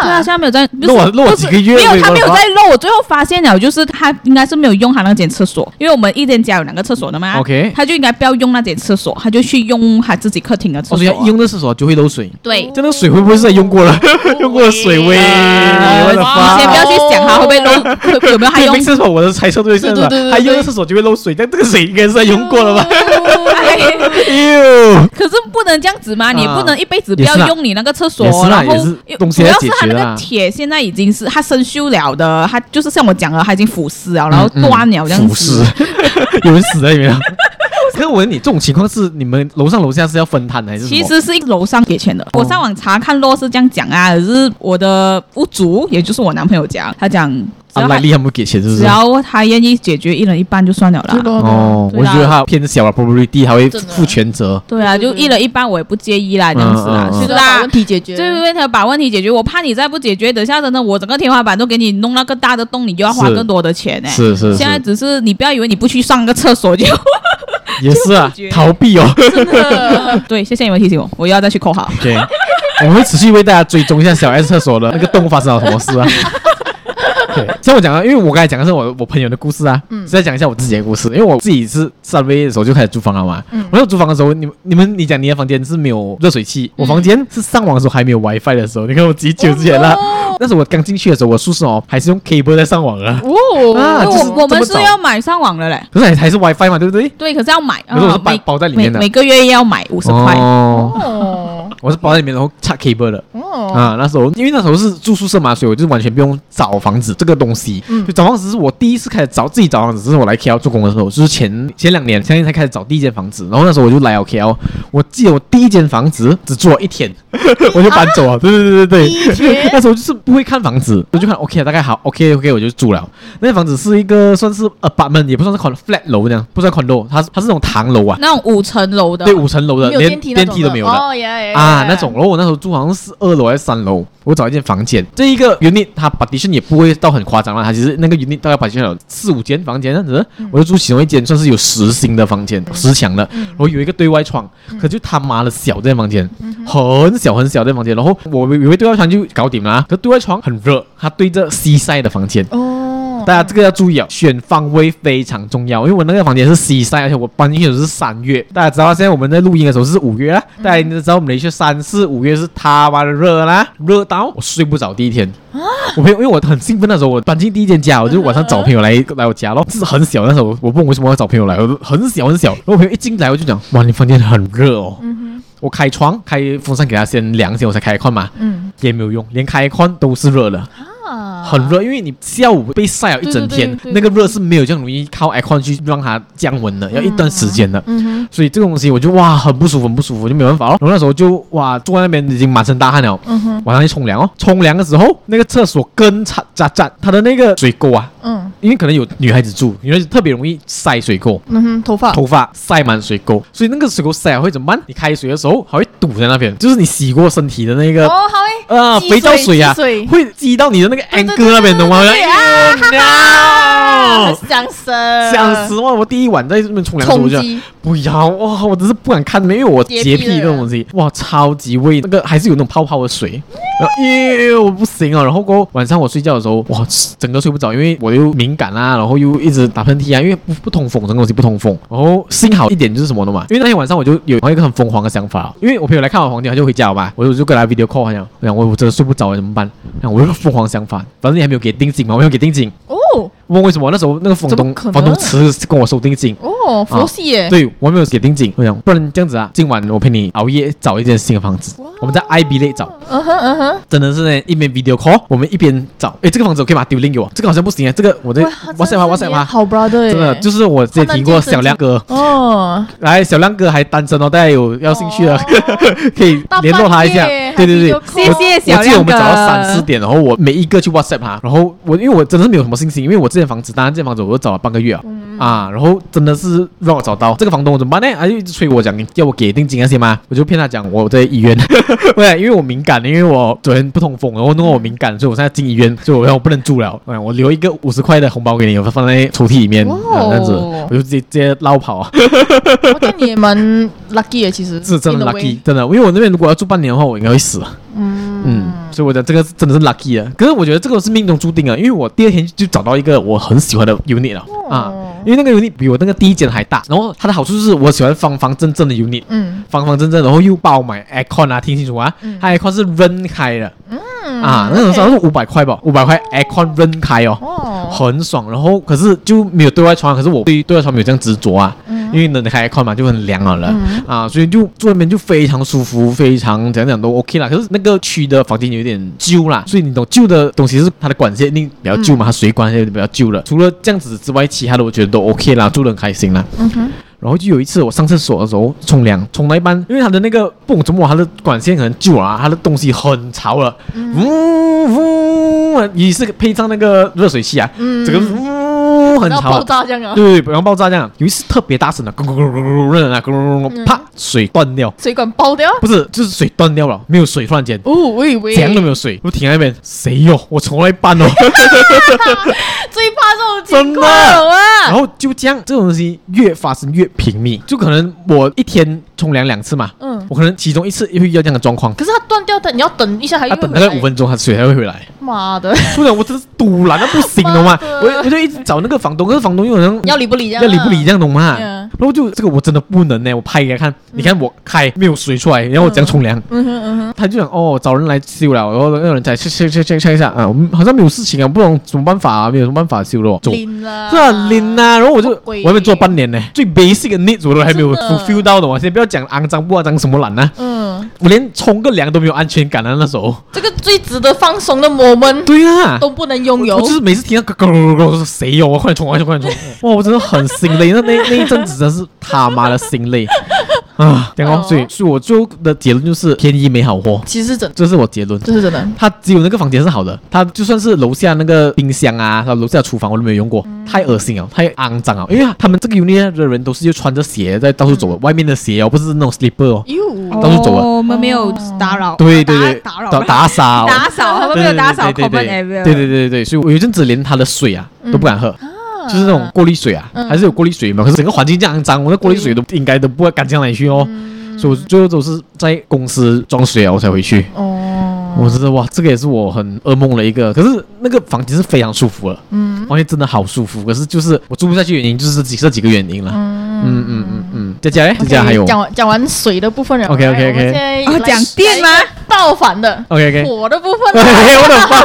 对啊，现在没有在
漏啊，漏几个月？
没有，他没有在漏，我最后发现了，就是他应该是没有用他那间厕所，因为我们一间家有两个厕所的嘛
，OK，
他就应该不要用那间厕所，他就去用他自己客厅的厕所，
用的厕所就会漏水，
对，
这个水会不会是用过了，用过的水位？
你先不要去想它会不会漏，有没有 还用
厕所？我的猜测对是吧？他用的厕所就会漏水，但这个水应该是用过了吧？
可是不能这样子嘛，你不能一辈子不要用你那个厕所，然后主要是他那个铁现在已经是它生锈了的，它就是像我讲的，它已经腐蚀了，然后断了这样子，
有人死在里面。可是我问你，这种情况是你们楼上楼下是要分摊还是？
其实是一楼上给钱的。我上网查看，若是这样讲啊，可是我的屋主，也就是我男朋友讲，他讲。
啊，来力他们给钱是不是？
只要他愿意解决一人一半就算了啦。
哦，我觉得他偏小了，probability 还会负全责。
对啊，就一人一半我也不介意啦，这样子啦，是的，
把问题解决。
对对对，把问题解决。我怕你再不解决，等下真的我整个天花板都给你弄那个大的洞，你就要花更多的钱呢。
是是。
现在只是你不要以为你不去上个厕所就。
也是啊，逃避哦。
真的。对，谢谢你们提醒我，我又要再去扣号。
对，我们会持续为大家追踪一下小 S 厕所的那个动物发生了什么事啊。对，像我讲啊，因为我刚才讲的是我我朋友的故事啊，嗯，再讲一下我自己的故事。因为我自己是三月的时候就开始租房了嘛，嗯，我要租房的时候，你们你们你讲你的房间是没有热水器，我房间是上网的时候还没有 WiFi 的时候，你看我几久之前了？那时候我刚进去的时候，我宿舍哦还是用 cable 在上网啊。哦，
我我们是要买上网的嘞，
可是还还是 WiFi 嘛，对不对？
对，可是要买，
可是我是包包在里面的，
每个月要买五十块。
哦，我是包在里面然后插 cable 的。哦，啊，那时候因为那时候是住宿舍嘛，所以我就完全不用找房子这个东西。嗯，就找房子是我第一次开始找自己找房子，是我来 KL 做工的时候，就是前前两年，现在才开始找第一间房子。然后那时候我就来 KL，我记得我第一间房子只住了一天，我就搬走了。对对对对对，那时候就是不会看房子，我就看 OK 大概好 OK OK 我就住了。那间房子是一个算是 apartment，也不算是 flat 楼这样，不算 condo，它它是那种唐楼啊，
那种五层楼的，
对，五层楼的，连电梯都没有的。
哦耶耶
啊，那种。然后我那时候住好像是二楼还是三楼，我找一间房间，这一个 unit 它 partition 也不会到很夸张了，它其实那个 unit 大概 partition 有四五间房间这样子，我就住其中一间，算是有实心的房间，实墙的，然后有一个对外窗，可就他妈的小这间房间，很小很小的房间，然后我以为对外窗就搞定了，可对外窗很热，它对着西晒的房间。大家这个要注意啊，选方位非常重要。因为我那个房间是西晒，而且我搬进去的时候是三月。大家知道现在我们在录音的时候是五月啊，大家知道我们连续三四五月是他妈的热啦，热到我睡不着。第一天，我朋友因为我很兴奋那时候，我搬进第一间家，我就晚上找朋友来来我家咯。是很小那时候，我不懂为什么要找朋友来，我很小很小。然后我朋友一进来我就讲，哇，你房间很热哦。我开窗开风扇给他先凉一下，我才开开嘛。嗯，也没有用，连开窗都是热的。很热，因为你下午被晒了一整天，那个热是没有这样容易靠 aircon 去让它降温的，要一段时间的。嗯所以这个东西我就哇很不舒服，很不舒服，就没办法了。然后那时候就哇坐在那边已经满身大汗了。嗯晚上去冲凉哦，冲凉的时候那个厕所跟插扎扎，它的那个水沟啊，嗯，因为可能有女孩子住，女孩子特别容易晒水沟。嗯哼，头发头发晒满水沟，所以那个水沟晒了会怎么办？你开水的时候还会堵在那边，就是你洗过身体的那个哦，好诶，啊，肥皂水啊，会积到你的那个 ankle。哥那边懂吗？
想死，
想死！哇！我第一晚在这边冲凉我就不要哇！我只是不敢看，因为我洁癖这种东西，哇，超级味，那个还是有那种泡泡的水，然后耶，我不行啊！然后过后晚上我睡觉的时候，哇，整个睡不着，因为我又敏感啊，然后又一直打喷嚏啊，因为不不通风，这个东西不通风。然后幸好一点就是什么的嘛，因为那天晚上我就有一个很疯狂的想法，因为我朋友来看我房间，他就回家了嘛，我就就跟他 video call，他讲，我讲我我真的睡不着，怎么办？我有个疯狂想法。反正你还没有给定金嘛，我没有给定金。哦，问为什么？那时候那个房东房东迟跟我收定金。哦，佛系耶。对，我没有给定金。我想，不然这样子啊，今晚我陪你熬夜找一间新的房子。我们在 IB 内找。嗯哼嗯哼。真的是呢，一边 video call，我们一边找。哎，这个房子我可以把它丢给我。这个好像不行啊，这个我在 WhatsApp 吗 WhatsApp 吗？
好 brother。
真的，就是我之前听过小亮哥。哦。来，小亮哥还单身哦，大家有要兴趣的 可以联络他一下。对对对，
谢谢小亮哥。
我记得我们找到三四点，然后我每一个去 WhatsApp 他，然后我因为我真的是没有什么信心，因为我这间房子，当然这间房子我都找了半个月啊，啊，然后真的是让我找到这个房东，我怎么办呢？他就一直催我讲，要我给定金那些吗？我就骗他讲我在医院，对，因为我敏感，因为我昨天不通风，然后弄得我敏感，所以我现在进医院，所以我我不能住了，我留一个五十块的红包给你，我放在抽屉里面，这样子我就直接直接捞跑啊。
我觉得你也蛮 lucky 的，其实
是真的 lucky，真的，因为我那边如果要住半年的话，我应该会死。嗯嗯，所以我觉得这个真的是 lucky 啊。可是我觉得这个是命中注定啊，因为我第二天就找到一个我很喜欢的 unit 了啊，因为那个 unit 比我那个第一间还大，然后它的好处就是我喜欢方方正正的 unit，嗯，方方正正，然后又包买 aircon 啊，听清楚啊，它 aircon 是扔开的，嗯啊，那种时候是五百块吧，五百块 aircon 扔开哦，很爽，然后可是就没有对外窗，可是我对对外窗没有这样执着啊。因为能开快嘛，就很凉好了、嗯、啊，所以就坐那边就非常舒服，非常怎样讲都 OK 啦。可是那个区的房间有点旧啦，所以你懂旧的东西是它的管线一定比较旧嘛，它水管也比较旧了。除了这样子之外，其他的我觉得都 OK 啦，住得很开心啦。嗯哼。然后就有一次我上厕所的时候冲凉，冲到一半，因为它的那个不懂怎么，它的管线可能旧啊，它的东西很潮了，呜呜，也是配上那个热水器啊，嗯、这个呜。很吵，
爆炸这样啊！
对，然后爆炸这样，有一次特别大声的，咕咕咕咕咕，啊，咕咕咕咕，啪，水断掉，
水管爆掉，
不是，就是水断掉了，没有水，突然间，
哦，我以为
这样都没有水，我停在那边，谁哟？我从来办哦，
最怕这种情况啊！
然后就这样，这种东西越发生越频密，就可能我一天冲凉两次嘛，嗯，我可能其中一次会遇到这样的状况，
可是它断掉的，你要等一下，还要
等那个五分钟，它水才会回来。
妈的，
不然我真是堵了，那不行的。嘛，我我就一直找那个房东，可是房东又好像
要理不理，要
理不理这样懂吗？然后就这个我真的不能呢，我拍给他看，你看我开没有水出来，然后我这样冲凉，嗯。哼嗯哼，他就想哦，找人来修了，然后那个人再去去去去看一下啊，我们好像没有事情啊，不懂什么办法啊，没有什么办法修了，
走了，
是啊灵啊，然后我就我还没做半年呢，最 basic 的 needs 我都还没有 fulfill 到的嘛，先不要讲肮脏不肮脏什么懒呢，我连冲个凉都没有安全感啊，那时候。
这个最值得放松的 moment，
对啊，
都不能拥有。
我就是每次听到咯咯咯咯，谁有啊？快点冲，快点冲，快点冲！哇，我真的很心累，那那那一阵子真是他妈的心累啊！然后所以所以我最后的结论就是便宜没好货。
其实真，
这是我结论，
这是真的。
他只有那个房间是好的，他就算是楼下那个冰箱啊，他楼下厨房我都没有用过，太恶心了，太肮脏了。因为他们这个 unit 的人都是就穿着鞋在到处走，外面的鞋哦，不是那种 slipper 哦，到处走。
我们没有打扰，
对对对，
打扰
打扫，
打扫，他们没有打扫 common area。
对对对对对，所以我有阵子连他的水啊都不敢喝，就是那种过滤水啊，还是有过滤水嘛。可是整个环境这样脏，我那过滤水都应该都不会干净哪里去哦。所以我最后都是在公司装水啊，我才回去。哦我觉得哇，这个也是我很噩梦的一个。可是那个房间是非常舒服的，嗯，房间真的好舒服。可是就是我住不下去原因就是这几这几个原因了。嗯嗯嗯嗯嗯，佳佳嘞，佳佳还有
讲完讲完水的部分了。
OK OK OK。
哦，讲电吗？
倒反的。
OK OK。
火的部分。
我的妈！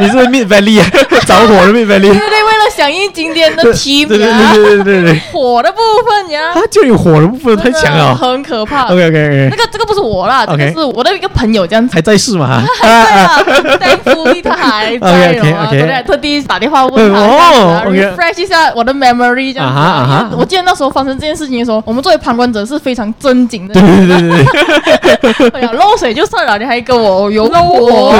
你是 Mid Valley 啊？着火的 Mid Valley。对
对，为了响应今天的题目。
对对对对对。
火的部分呀。
它就有火的部分，太强了。
很可怕。
OK OK OK。
那个这个不是我啦，这个是我的一个朋友这样子。
还在世吗？
还在啊，Thankfully 他还在哦。昨天特地打电话问他，refresh 一下我的 memory 这样子。我记得那时候发生这件事情的时候，我们作为旁观者是非常震惊的。
对对对对。
哎呀，漏水就算了，你还跟我有火，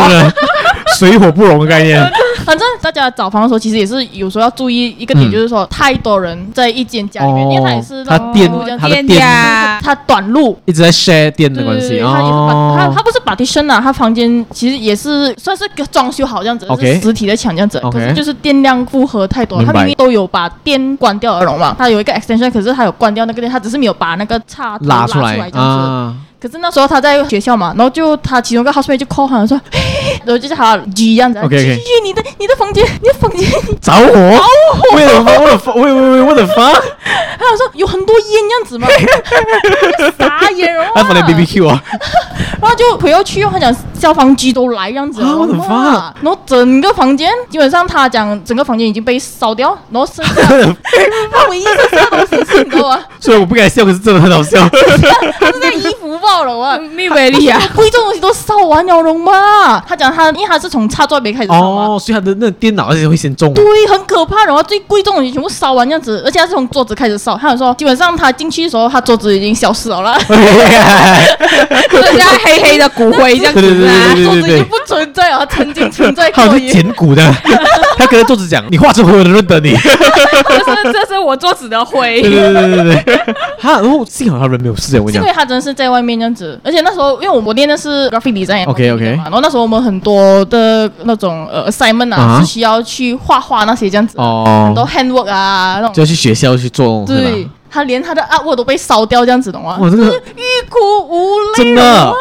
水火不容的概念。
反正大家找房的时候，其实也是有时候要注意一个点，就是说太多人在一间家里面，因为他也是
他电他的电
他短路
一直在 share 电的关系。
哦，他他不是 partition 啊，他房间其实也是算是装修好这样子，是实体的墙这样子。可是就是电量负荷太多，他明明都有把电关掉了嘛，他有一个 extension，可是他有关掉那个电，他只是没有把那个插拉出来这样子。可是那时候他在学校嘛，然后就他其中一个 housemate 就 call 他说，然后就叫他 G 这样子，G，你的你的房间，你的房间。
着火，着火，为什么？我的喂喂喂，我的房，
他说有很多烟这样子嘛，傻眼哦，
他放在 BBQ 啊，
然后就回要去，他讲消防局都来这样子，
我的妈，
然后整个房间基本上他讲整个房间已经被烧掉，然后剩下他唯一剩下的东西是，你知道吗？
虽然我不敢笑，可是真的很好笑，
他是那衣服。爆了哇！
没威力啊！
贵重东西都烧完了了嘛？他讲他，因为他是从插座没开始烧
哦，所以他的那电脑而且会先中。
对，很可怕。然后最贵重的东西全部烧完这样子，而且他是从桌子开始烧。他有说，基本上他进去的时候，他桌子已经消失了啦，剩下黑黑的骨灰这样子啊，桌子已经不存在了，曾经存在过。
他是捡骨的，他跟桌子讲：“你画这灰，我都认得你。”
这是这是我桌子的灰。
对对对对对。他然后幸好他人没有事，我跟你讲，
因为他真的是在外面。这样子，而且那时候，因为我我练的是 graphic design，OK
OK，
然后那时候我们很多的那种呃 assignment 啊，是需要去画画那些这样子，哦，很多 handwork 啊那种，
就要去学校去做，
对。他连他的 artwork 都被烧掉，这样子懂吗？
哇，这个
欲哭无泪，
真的。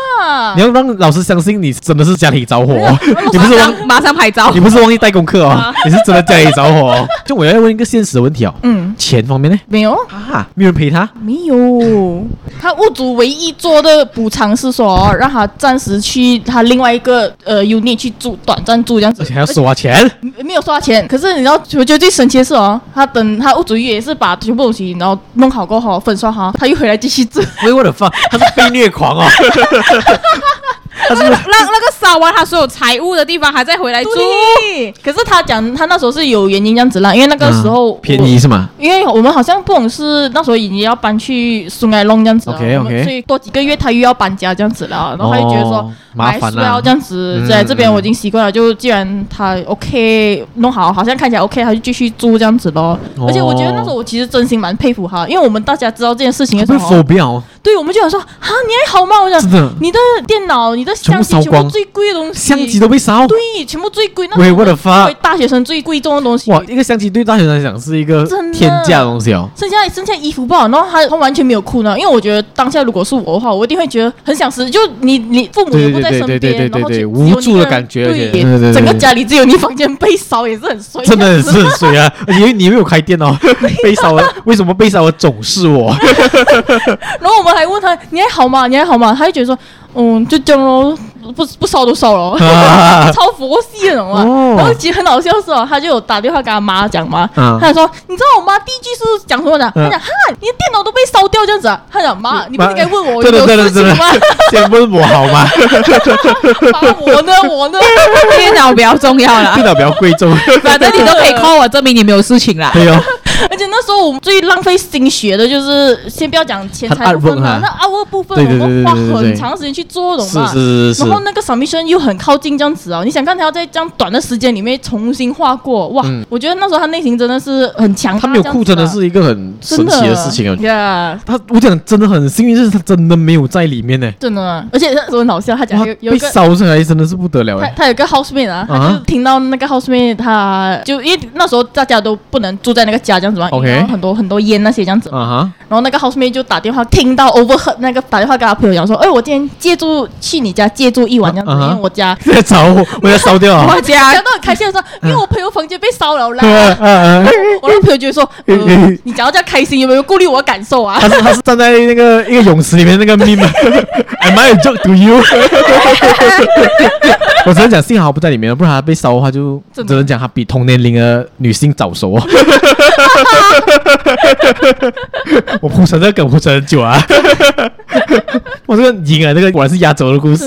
你要让老师相信你真的是家里着火，你不是忘
马上拍照，
你不是忘记带功课哦，你是真的家里着火。就我要问一个现实的问题哦，嗯，钱方面呢？
没有
啊，没有人赔他，
没有。他屋主唯一做的补偿是说，让他暂时去他另外一个呃 unit 去住，短暂住这样子，
而且还要收他钱，
没有收他钱。可是你知道，我觉得最神奇的是哦，他等他屋主也是把全部东西然后。弄好过后，粉刷好，他又回来继续做。
喂，我的放，他是被虐狂哦。
他是让那个烧完他所有财物的地方，还在回来住。
可是他讲，他那时候是有原因这样子啦，因为那个时候
便宜是吗？
因为我们好像不懂事，那时候已经要搬去苏埃弄这样子。
OK OK。
所以多几个月他又要搬家这样子了，然后他就觉得说麻烦了这样子，在这边我已经习惯了，就既然他 OK 弄好，好像看起来 OK，他就继续住这样子咯。而且我觉得那时候我其实真心蛮佩服他，因为我们大家知道这件事情的时候，对，我们就想说啊，你还好吗？我想你的电脑，你的相机全部最贵的东西，
相机都被烧，
对，全部最贵。
喂，我的妈！
大学生最贵重的东西，
哇，一个相机对大学生来讲是一个天价的东西哦。
剩下剩下衣服不好，然后他他完全没有哭呢，因为我觉得当下如果是我的话，我一定会觉得很想死。就你你父母也不在身边，然后就
无助的感觉，
对，整个家里只有你房间被烧也是很衰，
真的是很衰啊！因为你没有开店哦，被烧了，为什么被烧的总是我？
然后我们还问他，你还好吗？你还好吗？他就觉得说，嗯，就这样咯。不不烧都烧了，超佛系那种嘛。然后其实很好笑是哦，他就有打电话跟他妈讲嘛，他就说，你知道我妈第一句是讲什么的？他讲哈，你的电脑都被烧掉这样子啊。他讲妈，你不应该问我有没有事情吗？
先问我好吗？
我呢，我呢，
电脑比较重要了，
电脑比较贵重，
反正你都可以 call 我证明你没有事情啦。
对哦。
而且那时候我们最浪费心血的就是，先不要讲钱财部分嘛，那 our 部分我们花很长时间去做，懂吗？然后那个 submission 又很靠近这样子哦，你想看他要在这样短的时间里面重新画过，哇！我觉得那时候他内心真的是很强。
他没有哭真的是一个很神奇的事情哦。
Yeah，
他我讲真的很幸运，就是他真的没有在里面呢。
真的，而且那时候很好笑，他讲有有一个
烧出来真的是不得了。
他他有个 housemate 啊，他就听到那个 housemate，他就因为那时候大家都不能住在那个家这样子嘛，OK，很多。很多烟那些这样子，uh huh. 然后那个 housemate 就打电话听到 overheard 那个打电话跟他朋友讲说，哎，我今天借住去你家借住一晚这样子，uh huh. 因为我家
在找我，我要烧掉啊！
我家讲到很开心的说，因为我朋友房间被烧了啦。我那个朋友就说，呃、你讲到这样开心，有没有顾虑我的感受啊？
他是他是站在那个一个泳池里面那个 meme，Am I a joke to you？我只能讲幸好不在里面，不然他被烧的话就只能讲他比同年龄的女性早熟。我铺陈这个梗铺陈很久啊！我这个赢了，这个果然是压轴的故事。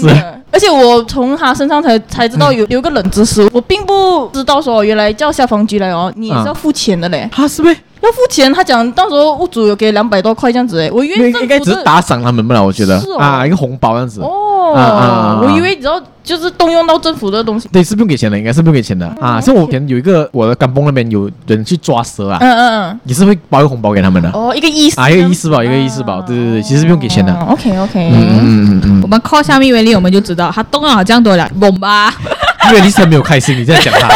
而且我从他身上才才知道有有个冷知识，我并不知道说原来叫消防局来哦，你也是要付钱的嘞。
他是呗
要付钱？他讲到时候屋主有给两百多块这样子哎，我因为
应该只是打赏他们不了，我觉得啊，一个红包这样子。
哦，我以为只要就是动用到政府的东西，
对，是不用给钱的，应该是不用给钱的啊。像我以前有一个我的干崩那边有人去抓蛇啊，嗯嗯嗯，也是会包一个红包给他们的。
哦，一个意思
啊，一个意思吧，一个意思吧。对对对，其实不用给钱的。
OK OK，
嗯嗯嗯嗯，我们 call 下面为例，我们就知道他动了这样多了，bomb 吧。
因为你是没有开心，你在讲他。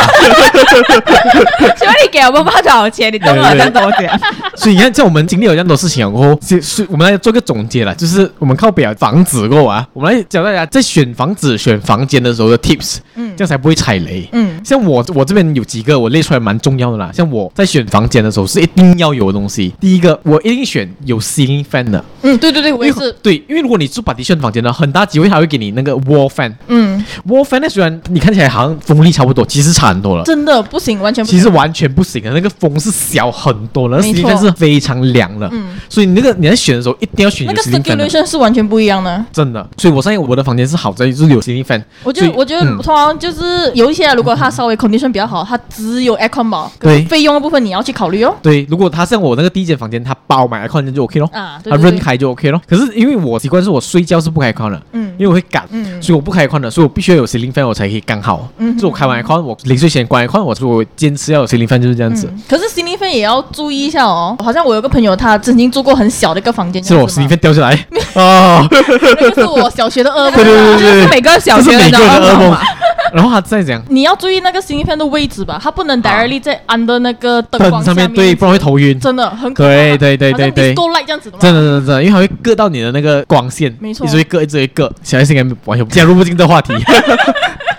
请问你给我们发多少钱？你动了这样多钱？
所以你看，在我们经历了这样多事情过后，是我们来做个总结了，就是我们靠表房子过后啊，我们来教大家在选房子、选房间的时候的 tips，嗯，这样才不会踩雷。嗯，像我我这边有几个我列出来蛮重要的啦，像我在选房间的时候是一定要有的东西。第一个，我一定选有 ceiling fan 的。
嗯，对对对，我也是。
对，因为如果你住 partition 房间呢，很大机会他会给你那个 wall fan。嗯，wall fan 呢，虽然你看起来好像风力差不多，其实差很多了。
真的不行，完全不行。
其实完全不行的，那个风是小很多了，那 fan 是非常凉的。嗯，所以你那个你在选的时候一定要选。
那个 circulation 是完全不一样的。
真的，所以我相信我的房间是好在就是有 ceiling fan。
我觉得我觉得通常就是有一些如果它稍微 condition 比较好，它只有 aircon 嘛，对，费用的部分你要去考虑哦。
对，如果它像我那个第一间房间，它包买 aircon 就 OK 咯。啊，它扔开就 OK 咯。可是因为我习惯是我睡觉是不开 aircon 的，嗯，因为我会赶，嗯，所以我不开 aircon 的，所以我必须要有 ceiling fan 我才可以刚好。嗯，就我开完 aircon，我临睡前关 aircon，我说我坚持要有 ceiling fan 就是这样子。
可是 ceiling fan 也要注意一下哦，好像我有个朋友他曾经住过很小的一个房间，
是我 ceiling fan 掉下来哦，
那个是我小学的噩梦，
对对对对，
每个小学的噩梦。
然后他再讲，
你要注意那个 ceiling fan 的位置吧，它不能 directly 在 under 那个灯光
上面，对，不然会头晕。
真的很可怕。
对对对对对
，disco light 这样子的。
真的真的真的，因为它会割到你的那个光线，没错，一直会割，一直会割。小孩子应该完全加入不进这话题。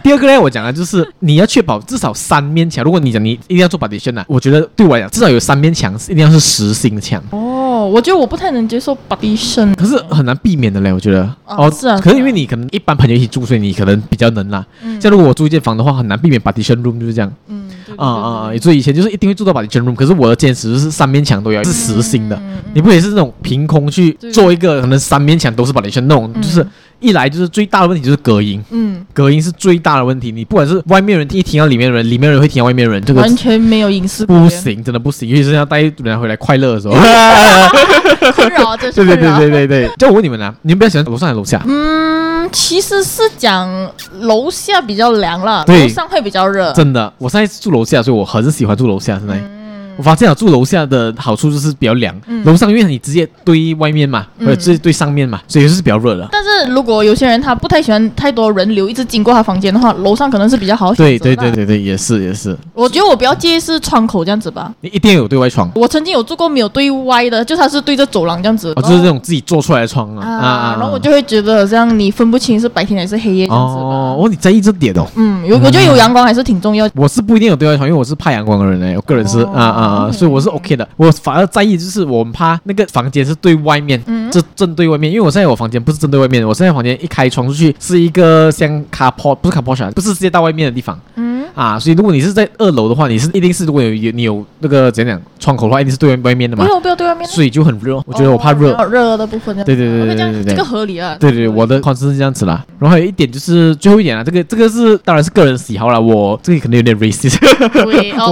第二个呢，我讲的就是你要确保至少三面墙。如果你讲你一定要做 partition 啊，我觉得对我来讲至少有三面墙，一定要是实心墙。
哦，我觉得我不太能接受 partition，
可是很难避免的嘞，我觉得。
哦，是啊。
可是因为你可能一般朋友一起住，所以你可能比较能啦。嗯。像如果我租一间房的话，很难避免 partition room 就是这样。嗯。啊啊啊！所以以前就是一定会做到 partition room，可是我的坚持是三面墙都要是实心的，你不也是那种凭空去做一个可能三面墙都是 partition 那种，就是。一来就是最大的问题就是隔音，嗯，隔音是最大的问题。你不管是外面人一听到里面的人，里面人会听到外面人，这个
完全没有隐私，
不行，真的不行。尤其是要带人回来快乐的时候，
困扰，就是困扰。
对对对对对对。就我问你们啊，你们比较喜欢楼上还是楼下？
嗯，其实是讲楼下比较凉了，楼上会比较热。
真的，我上一次住楼下，所以我很喜欢住楼下，现在。我发现啊，住楼下的好处就是比较凉，楼上因为你直接对外面嘛，或者直接对上面嘛，所以就是比较热的。
但是如果有些人他不太喜欢太多人流一直经过他房间的话，楼上可能是比较好。
对对对对对，也是也是。
我觉得我比较介意是窗口这样子吧。
你一定要有对外窗。
我曾经有住过没有对外的，就它是对着走廊这样子。
哦，就是这种自己做出来的窗啊啊！
然后我就会觉得好像你分不清是白天还是黑夜这样子。
哦，哦，你在意这点哦。
嗯，有我觉得有阳光还是挺重要。
我是不一定有对外窗，因为我是怕阳光的人呢。我个人是啊啊啊，所以我是 OK 的。我反而在意就是我们怕那个房间是对外面，这正对外面，因为我现在我房间不是正对外面，我现在房间一开窗出去是一个像 carport，不是 carport，不是直接到外面的地方。嗯啊，所以如果你是在二楼的话，你是一定是如果有有你有那个怎样讲窗口的话，一定是对外面的嘛。
不要不要对外面，
所以就很热。我觉得我怕热，
热的部分。
对对对对对对，
这个合理啊。
对对，我的观点是这样子啦。然后还有一点就是最后一点啊，这个这个是当然是个人喜好啦。我这个可能有点 racist。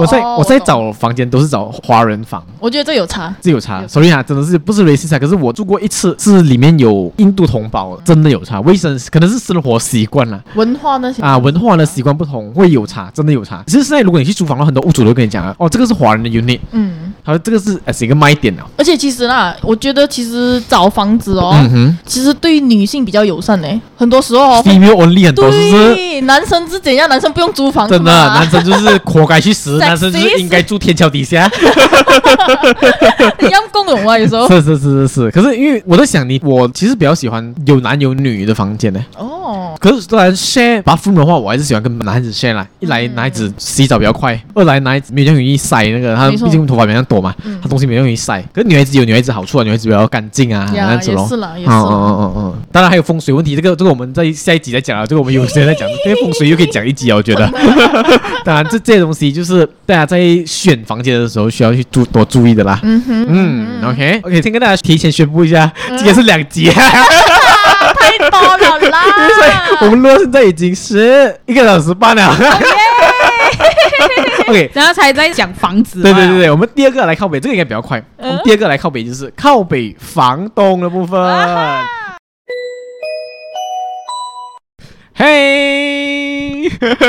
我在我在找房间都是找华人房。
我觉得这有差，
这有差。所以啊，真的是不是 racist，可是我住过一次，是里面有印度同胞，真的有差。卫生可能是生活习惯了，
文化那些
啊，文化的习惯不同会有差，真的有差。其实。在如果你去租房的话，很多屋主都会跟你讲啊，哦，这个是华人的 unit，嗯，好像这个是是一个卖点哦。
而且其实啦，我觉得其实找房子哦，嗯、哼其实对女性比较友善呢。很多时候
，female only 很多是不是？
对，男生是怎样？男生不用租房，
真的，男生就是活该去死，男生就是应该住天桥底下。
一样共融啊，有时候
是是是是是。可是因为我在想你，我其实比较喜欢有男有女的房间呢。哦，可是虽然 share bathroom 的话，我还是喜欢跟男孩子 share 啦。一来男孩子洗澡比较快，二来男孩子没有那么容易晒那个，他毕竟头发比较多嘛，他东西没那么容易晒。可是女孩子有女孩子好处啊，女孩子比较干净啊，这样子咯。
是啦，也是。嗯嗯
嗯嗯。当然还有风水问题，这个这个我们在下一集再讲啊。这个我们有时间再讲，因为风水又可以讲一集啊，我觉得。当然这这些东西就是大家在选房间的时候需要去注多注意的啦。嗯哼。嗯，OK OK，先跟大家提前宣布一下，今天是两集。
太多了啦！
我们录到现在已经是一个小时半了。OK，
然后才在讲房子。
对对对对，我们第二个来靠北，这个应该比较快。我们第二个来靠北就是靠北房东的部分。嘿，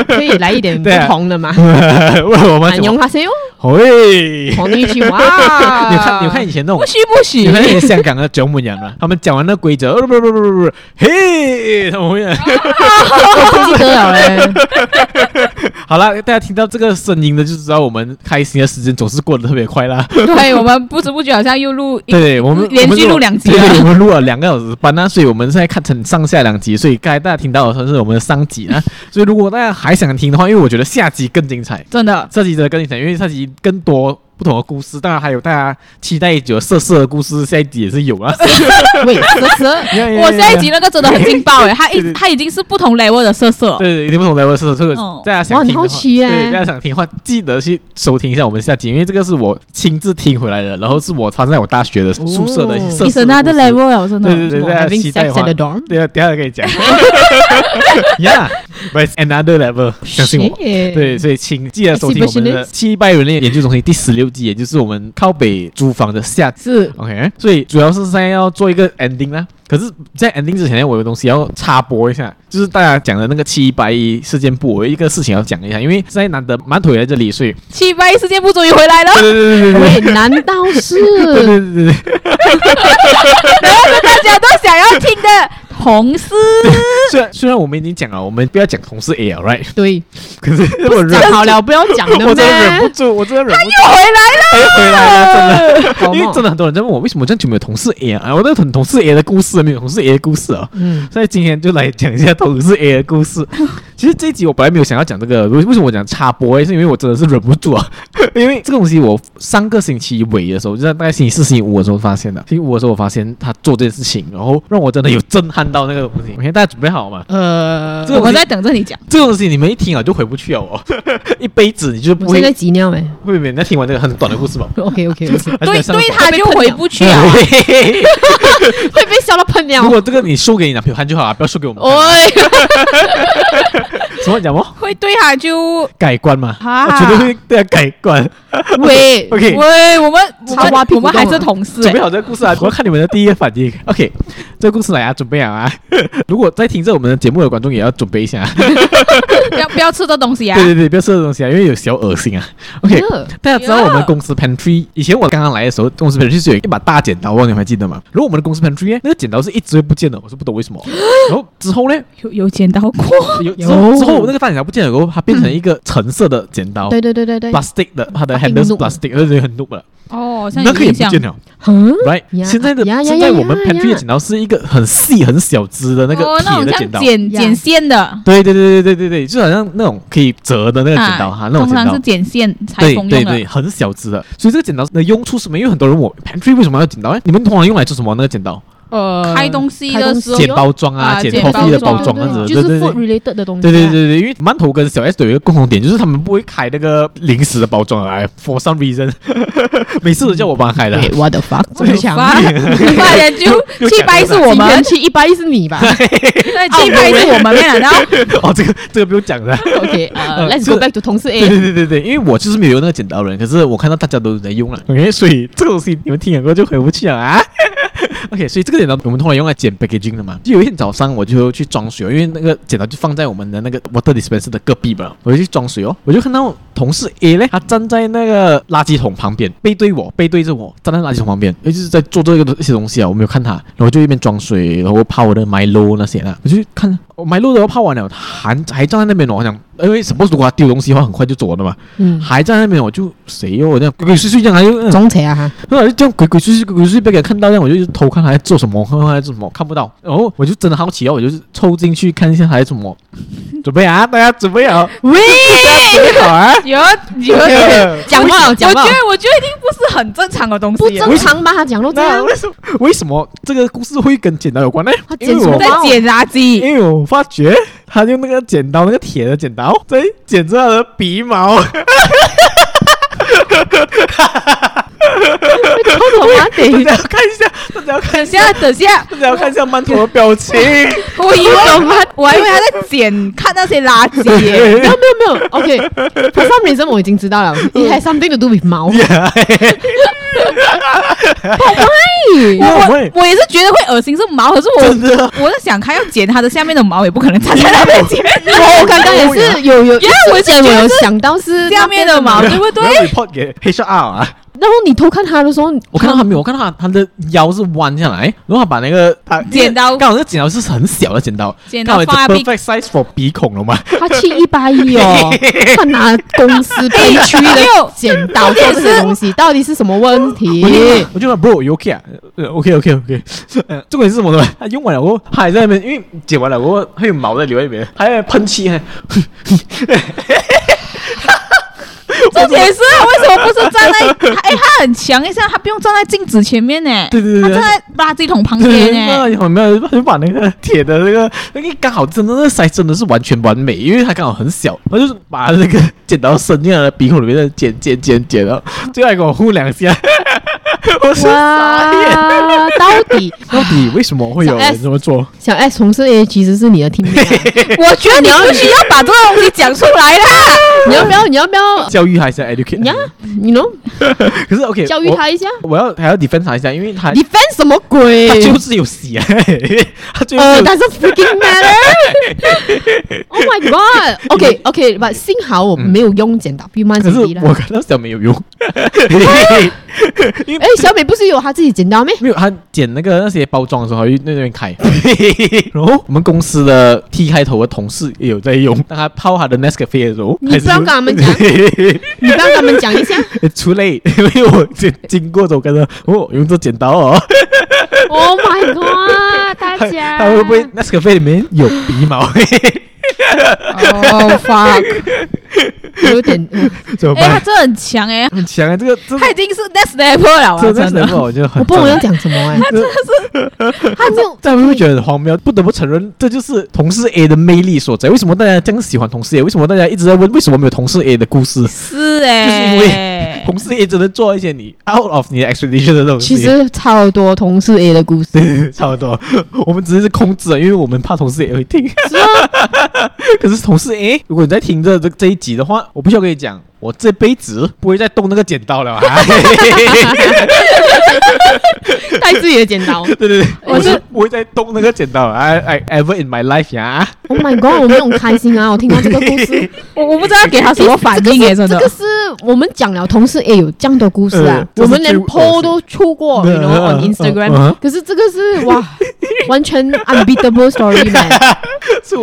可以来一点不同的吗？
为我们
安妞哈西哟。
喂，
同一句哇。
你看，你看以前那种
不许不许，
你看香港的九母人啊，他们讲完那规则，不不不不不不，嘿，他们会，
不记得了嘞。
好了，大家听到这个声音呢就知道我们开心的时间总是过得特别快啦。
对，我们不知不觉好像又录，
对，我们
连续录两集，
对，我们录了两个小时半啊，所以我们现在看成上下两集，所以刚才大家听到的算是我们的上集啊。所以如果大家还想听的话，因为我觉得下集更精彩，
真的，
下集真的更精彩，因为下集。更多不同的故事，当然还有大家期待已久的色色的故事，下一集也是有啊。
喂，色色，我下一集那个真的很劲爆 哎，他一他已经是不同 level 的色色，
对，已经不同 level 的色色。这个大家想听对，大家想听的话，记得去收听一下我们下集，因为这个是我亲自听回来的，然后是我发生在我大学的宿舍的色色。
那的 level 真的，
对对对，大家期待的话，对啊，等下可以讲。Yeah，but another level，相信我。对，所以请记得收听我们的七百人类研究中心第十六。也就是我们靠北租房的下次，OK，所以主要是现在要做一个 ending 啦。可是，在 ending 之前，我有东西要插播一下，就是大家讲的那个七一八一事件簿，我有一个事情要讲一下，因为现在难得馒头也在这里，所以
七百一事件簿终于回来了。对
对对对对，
难道是？
对对对对，
然后 是大家都想要听的同事。
虽然虽然我们已经讲了，我们不要讲同事 A 了 right？
对。
可是我忍
好了，不要讲了。
我真的忍不住，我真的忍不住。
他又回来了，
回来了，真的。因为真的很多人在问我，为什么这样就没有同事 A 啊？我那个同同事 A 的故事。没有同事 A 的故事啊，嗯，所以今天就来讲一下同事 A 的故事。其实这一集我本来没有想要讲这个，为为什么我讲插播？是因为我真的是忍不住啊，因为这个东西我上个星期尾的时候，就在大概星期四、星期五的时候发现的。星期五的时候我发现他做这件事情，然后让我真的有震撼到那个东西。OK，大家准备好吗？
呃，我在等着你讲。
这个东西你们一听啊就回不去了哦，一辈子你就不会。
现在急尿没？
会不会？那听完这个很短的故事吧
？OK OK OK。对对，他就回不去了，会被笑到喷尿。
如果这个你输给你男朋友看就好了，不要输给我们。什么讲么？
会对他就
改观嘛？我绝对会对他改观。
喂，OK，喂，我们我们我们还是同事。
准备好这个故事啊！我要看你们的第一个反应。OK，这个故事来啊，准备好啊！如果在听着我们的节目的观众也要准备一下。
不要不要吃这东西啊！
对对对，不要吃这东西啊，因为有小恶心啊。OK，大家知道我们公司 pantry 以前我刚刚来的时候，公司 pantry 是有一把大剪刀，你们还记得吗？如果我们的公司 pantry 那个剪刀是一直会不见的，我是不懂为什么。然后之后呢？
有有剪刀过？
有之后那个大剪刀不见了，过后它变成一个橙色的剪刀。
对对对对对，plastic
的，它的 handle 是 plastic，而且很 noob 了。
哦，
那个也不见了。Right，现在的现在我们 pantry 的剪刀是一个很细很小只的那个铁的剪刀，
剪剪线的。
对对对对对对对，就好像那种可以折的那个剪刀哈，那种剪刀。
通常是剪线裁缝用的。
对对对，很小只的。所以这个剪刀的用处是什么？因为很多人问 pantry 为什么要剪刀？哎，你们通常用来做什么？那个剪刀？
呃，开东西的时候，
剪包装啊，剪 coffee 的包装，这样子，
就是 food related 的东西。
对对对对，因为馒头跟小 S 都有一个共同点，就是他们不会开那个零食的包装啊，for some reason，每次都叫我帮他开的。
What the fuck？这么强，快点就七百是我们，七一百是你吧？对，七百是我们，然后
哦，这个这个不用讲了。
OK，呃，Let's go back to 同事 A。
对对对对对，因为我就是没有用那个剪刀人，可是我看到大家都在用了，OK，所以这个东西你们听过就回不去了啊。OK，所以这个剪刀我们通常用来剪 packaging 的嘛。就有一天早上我就去装水哦，因为那个剪刀就放在我们的那个 water dispenser 的隔壁嘛，我就去装水哦。我就看到同事 A 呢，他站在那个垃圾桶旁边，背对我，背对着我，站在垃圾桶旁边，也就是在做这个一些东西啊。我没有看他，然后就一边装水，然后泡我的 Milo 那些啦。我就看我 Milo 都要泡完了，还还站在那边哦，我想。因为什么如果他丢东西的话，很快就走了的嘛。嗯，还在那边，我就谁哟，我这样鬼鬼祟祟这样，还就
装车啊哈。
然后就这样鬼鬼祟祟、鬼鬼祟祟被给看到，这样我就偷看他在做什么，看看他在做什么，看不到。然后我就真的好奇哦，我就是凑进去看一下他在做什么。准备啊，大家准备好。
喂，准备好啊？有有有，讲话讲话。我觉得我觉得一定不是很正常的东西。不正常吧？他讲到这样，
为什么？为什么这个故事会跟剪刀有关呢？
他剪什么？在剪垃圾。
因为我发觉。他用那个剪刀，那个铁的剪刀，在剪着他的鼻毛。
偷偷啊！等一
下，看一下，大家要看一下，
等下，
大家要看一下馒头的表情。
我以为我，我还以为他在剪，看那些垃圾。没有，没有，没有。OK，for some reason 我已经知道了。It has something to do with 毛。不会，我我也是觉得会恶心，是毛。可是我，我在想，他要剪他的下面的毛，也不可能站在那边剪。我刚刚也是有有，因为我剪我有想到是下面的毛，对不对
？report 给黑色二啊。
然后你偷看他的时候，
我看到他没有，我看到他他的腰是弯下来，然后他把那个他
剪刀，
刚好那个剪刀是很小的剪刀，
剪刀放
perfect size for 鼻孔了吗？
他七一八一哦，他拿公司培区的剪刀做这些东西，到底是什么问题？
我觉得 bro OK 啊，OK OK OK，嗯，重点是什么呢？他用完了我还在那边，因为剪完了我还有毛在留在里面，还在喷漆。
这解释为什么不是站在？哎，他很强一下，他不用站在镜子前面呢。
对对对，
他站在垃圾桶旁边呢。
有没有？他就把那个铁的那个，那个刚好真的那塞真的是完全完美，因为他刚好很小，他就是把那个剪刀伸进了鼻孔里面的剪剪剪剪了，最后还给我呼两下。我是傻眼，
到底
到底为什么会有人这么做？
小 S 同事 A 其实是你的听众，我觉得你要需要把这个东西讲出来啦。你要不要？你要不要
教育他一下？Educate？
你要，你 know？
可是 OK，
教育他一下。
我要还要 defend 他一下，因为他
defend 什么鬼？
他就是有戏啊！他就是
呃，但是 freaking matter。Oh my god！OK，OK，but 幸好我没有用剪刀，比蛮
可是我看到小没有用。
哎，小美不是有她自己剪刀没？
没有，她剪那个那些包装的时候，去那边开。然后我们公司的 T 开头的同事也有在用，当他泡他的 Nescafe 的时候，
你不要跟他们讲，你不要跟他们讲一下。
出类，因为我经经过走，跟着哦，用这剪刀哦。
Oh my god！大家，
他会不会 Nescafe 里面有鼻毛？
哦，fuck！有点，怎么哎，他真的很强哎，
很强哎，这个
他已经是 next level 了，
真的，我觉得很。
我不知道要讲什么哎，他真的是，他就，
大家会觉得很荒谬？不得不承认，这就是同事 A 的魅力所在。为什么大家这样喜欢同事 A？为什么大家一直在问为什么没有同事 A 的故事？
是哎，
就是因为 同事 A 只能做一些你 out of 你的 expectation 的东西。
其实超多同事 A 的故事，
差不多。我们只是控制了，因为我们怕同事 A 会听。可是同事 A，如果你在听着这这一集的话，我不需要跟你讲。我这辈子 不会再动那个剪刀了，
带自己的剪刀。
对对对，我是不会再动那个剪刀。I I ever in my life 呀
！Oh my god，我们很开心啊！我听到这个故事，我我不知道给他什么反应耶，真的。这个是我们讲了，同事也有这样的故事啊，我们连 po 都出过，然后 on Instagram。可是这个是哇，完全 unbeatable story man。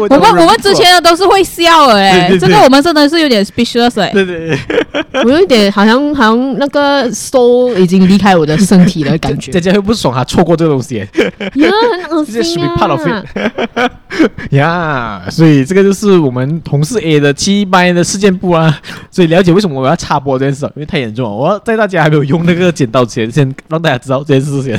我们我们之前的都是会笑的哎，这个我们真的是有点 speechless 哎。
对对。
我有一点好像好像那个 soul 已经离开我的身体的感觉。
姐姐会不爽啊，错过这个东西。
呀，很恶心啊！
呀，所以这个就是我们同事 A 的七班的事件簿啊。所以了解为什么我要插播这件事，因为太严重了。我要在大家还没有用那个剪刀之前，先让大家知道这件事情。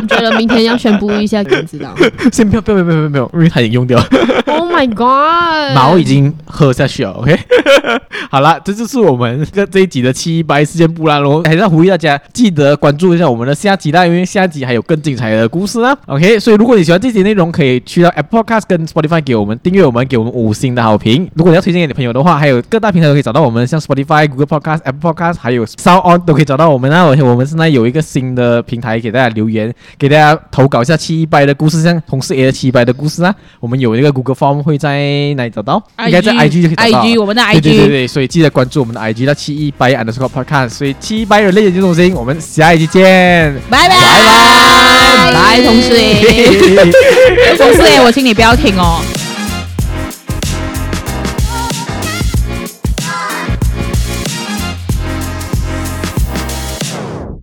我觉得明天要宣布一下，你知道？
先不要，不要，不要，不要不要，因为他已经用掉。
Oh my god！
毛已经喝下去了。OK，好了，这就是我们这这一集的七一八事件簿啦。然后还是要呼吁大家记得关注一下我们的下集啦，因为下集还有更精彩的故事啊。OK，所以如果你喜欢这集内容，可以去到 Apple Podcast 跟 Spotify 给我们订阅，我们给我们五星的好评。如果你要推荐给你朋友的话，还有各大平台都可以找到我们，像 Spotify、Google Podcast、Apple Podcast，还有 Sound On 都可以找到我们啊。而且我们现在有一个新的平台给大家留言。给大家投稿一下七一八的故事，像同事 A 的七一八的故事啊，我们有一个 Google Form 会在哪里找到应该在 IG 就可以找到。
IG 我们的 IG，
对对对对，所以记得关注我们的 IG，那七一白 underscore podcast。所以七一白人类研究中心，我们下一期见，
拜拜拜拜，同事 同事我请你不要停哦。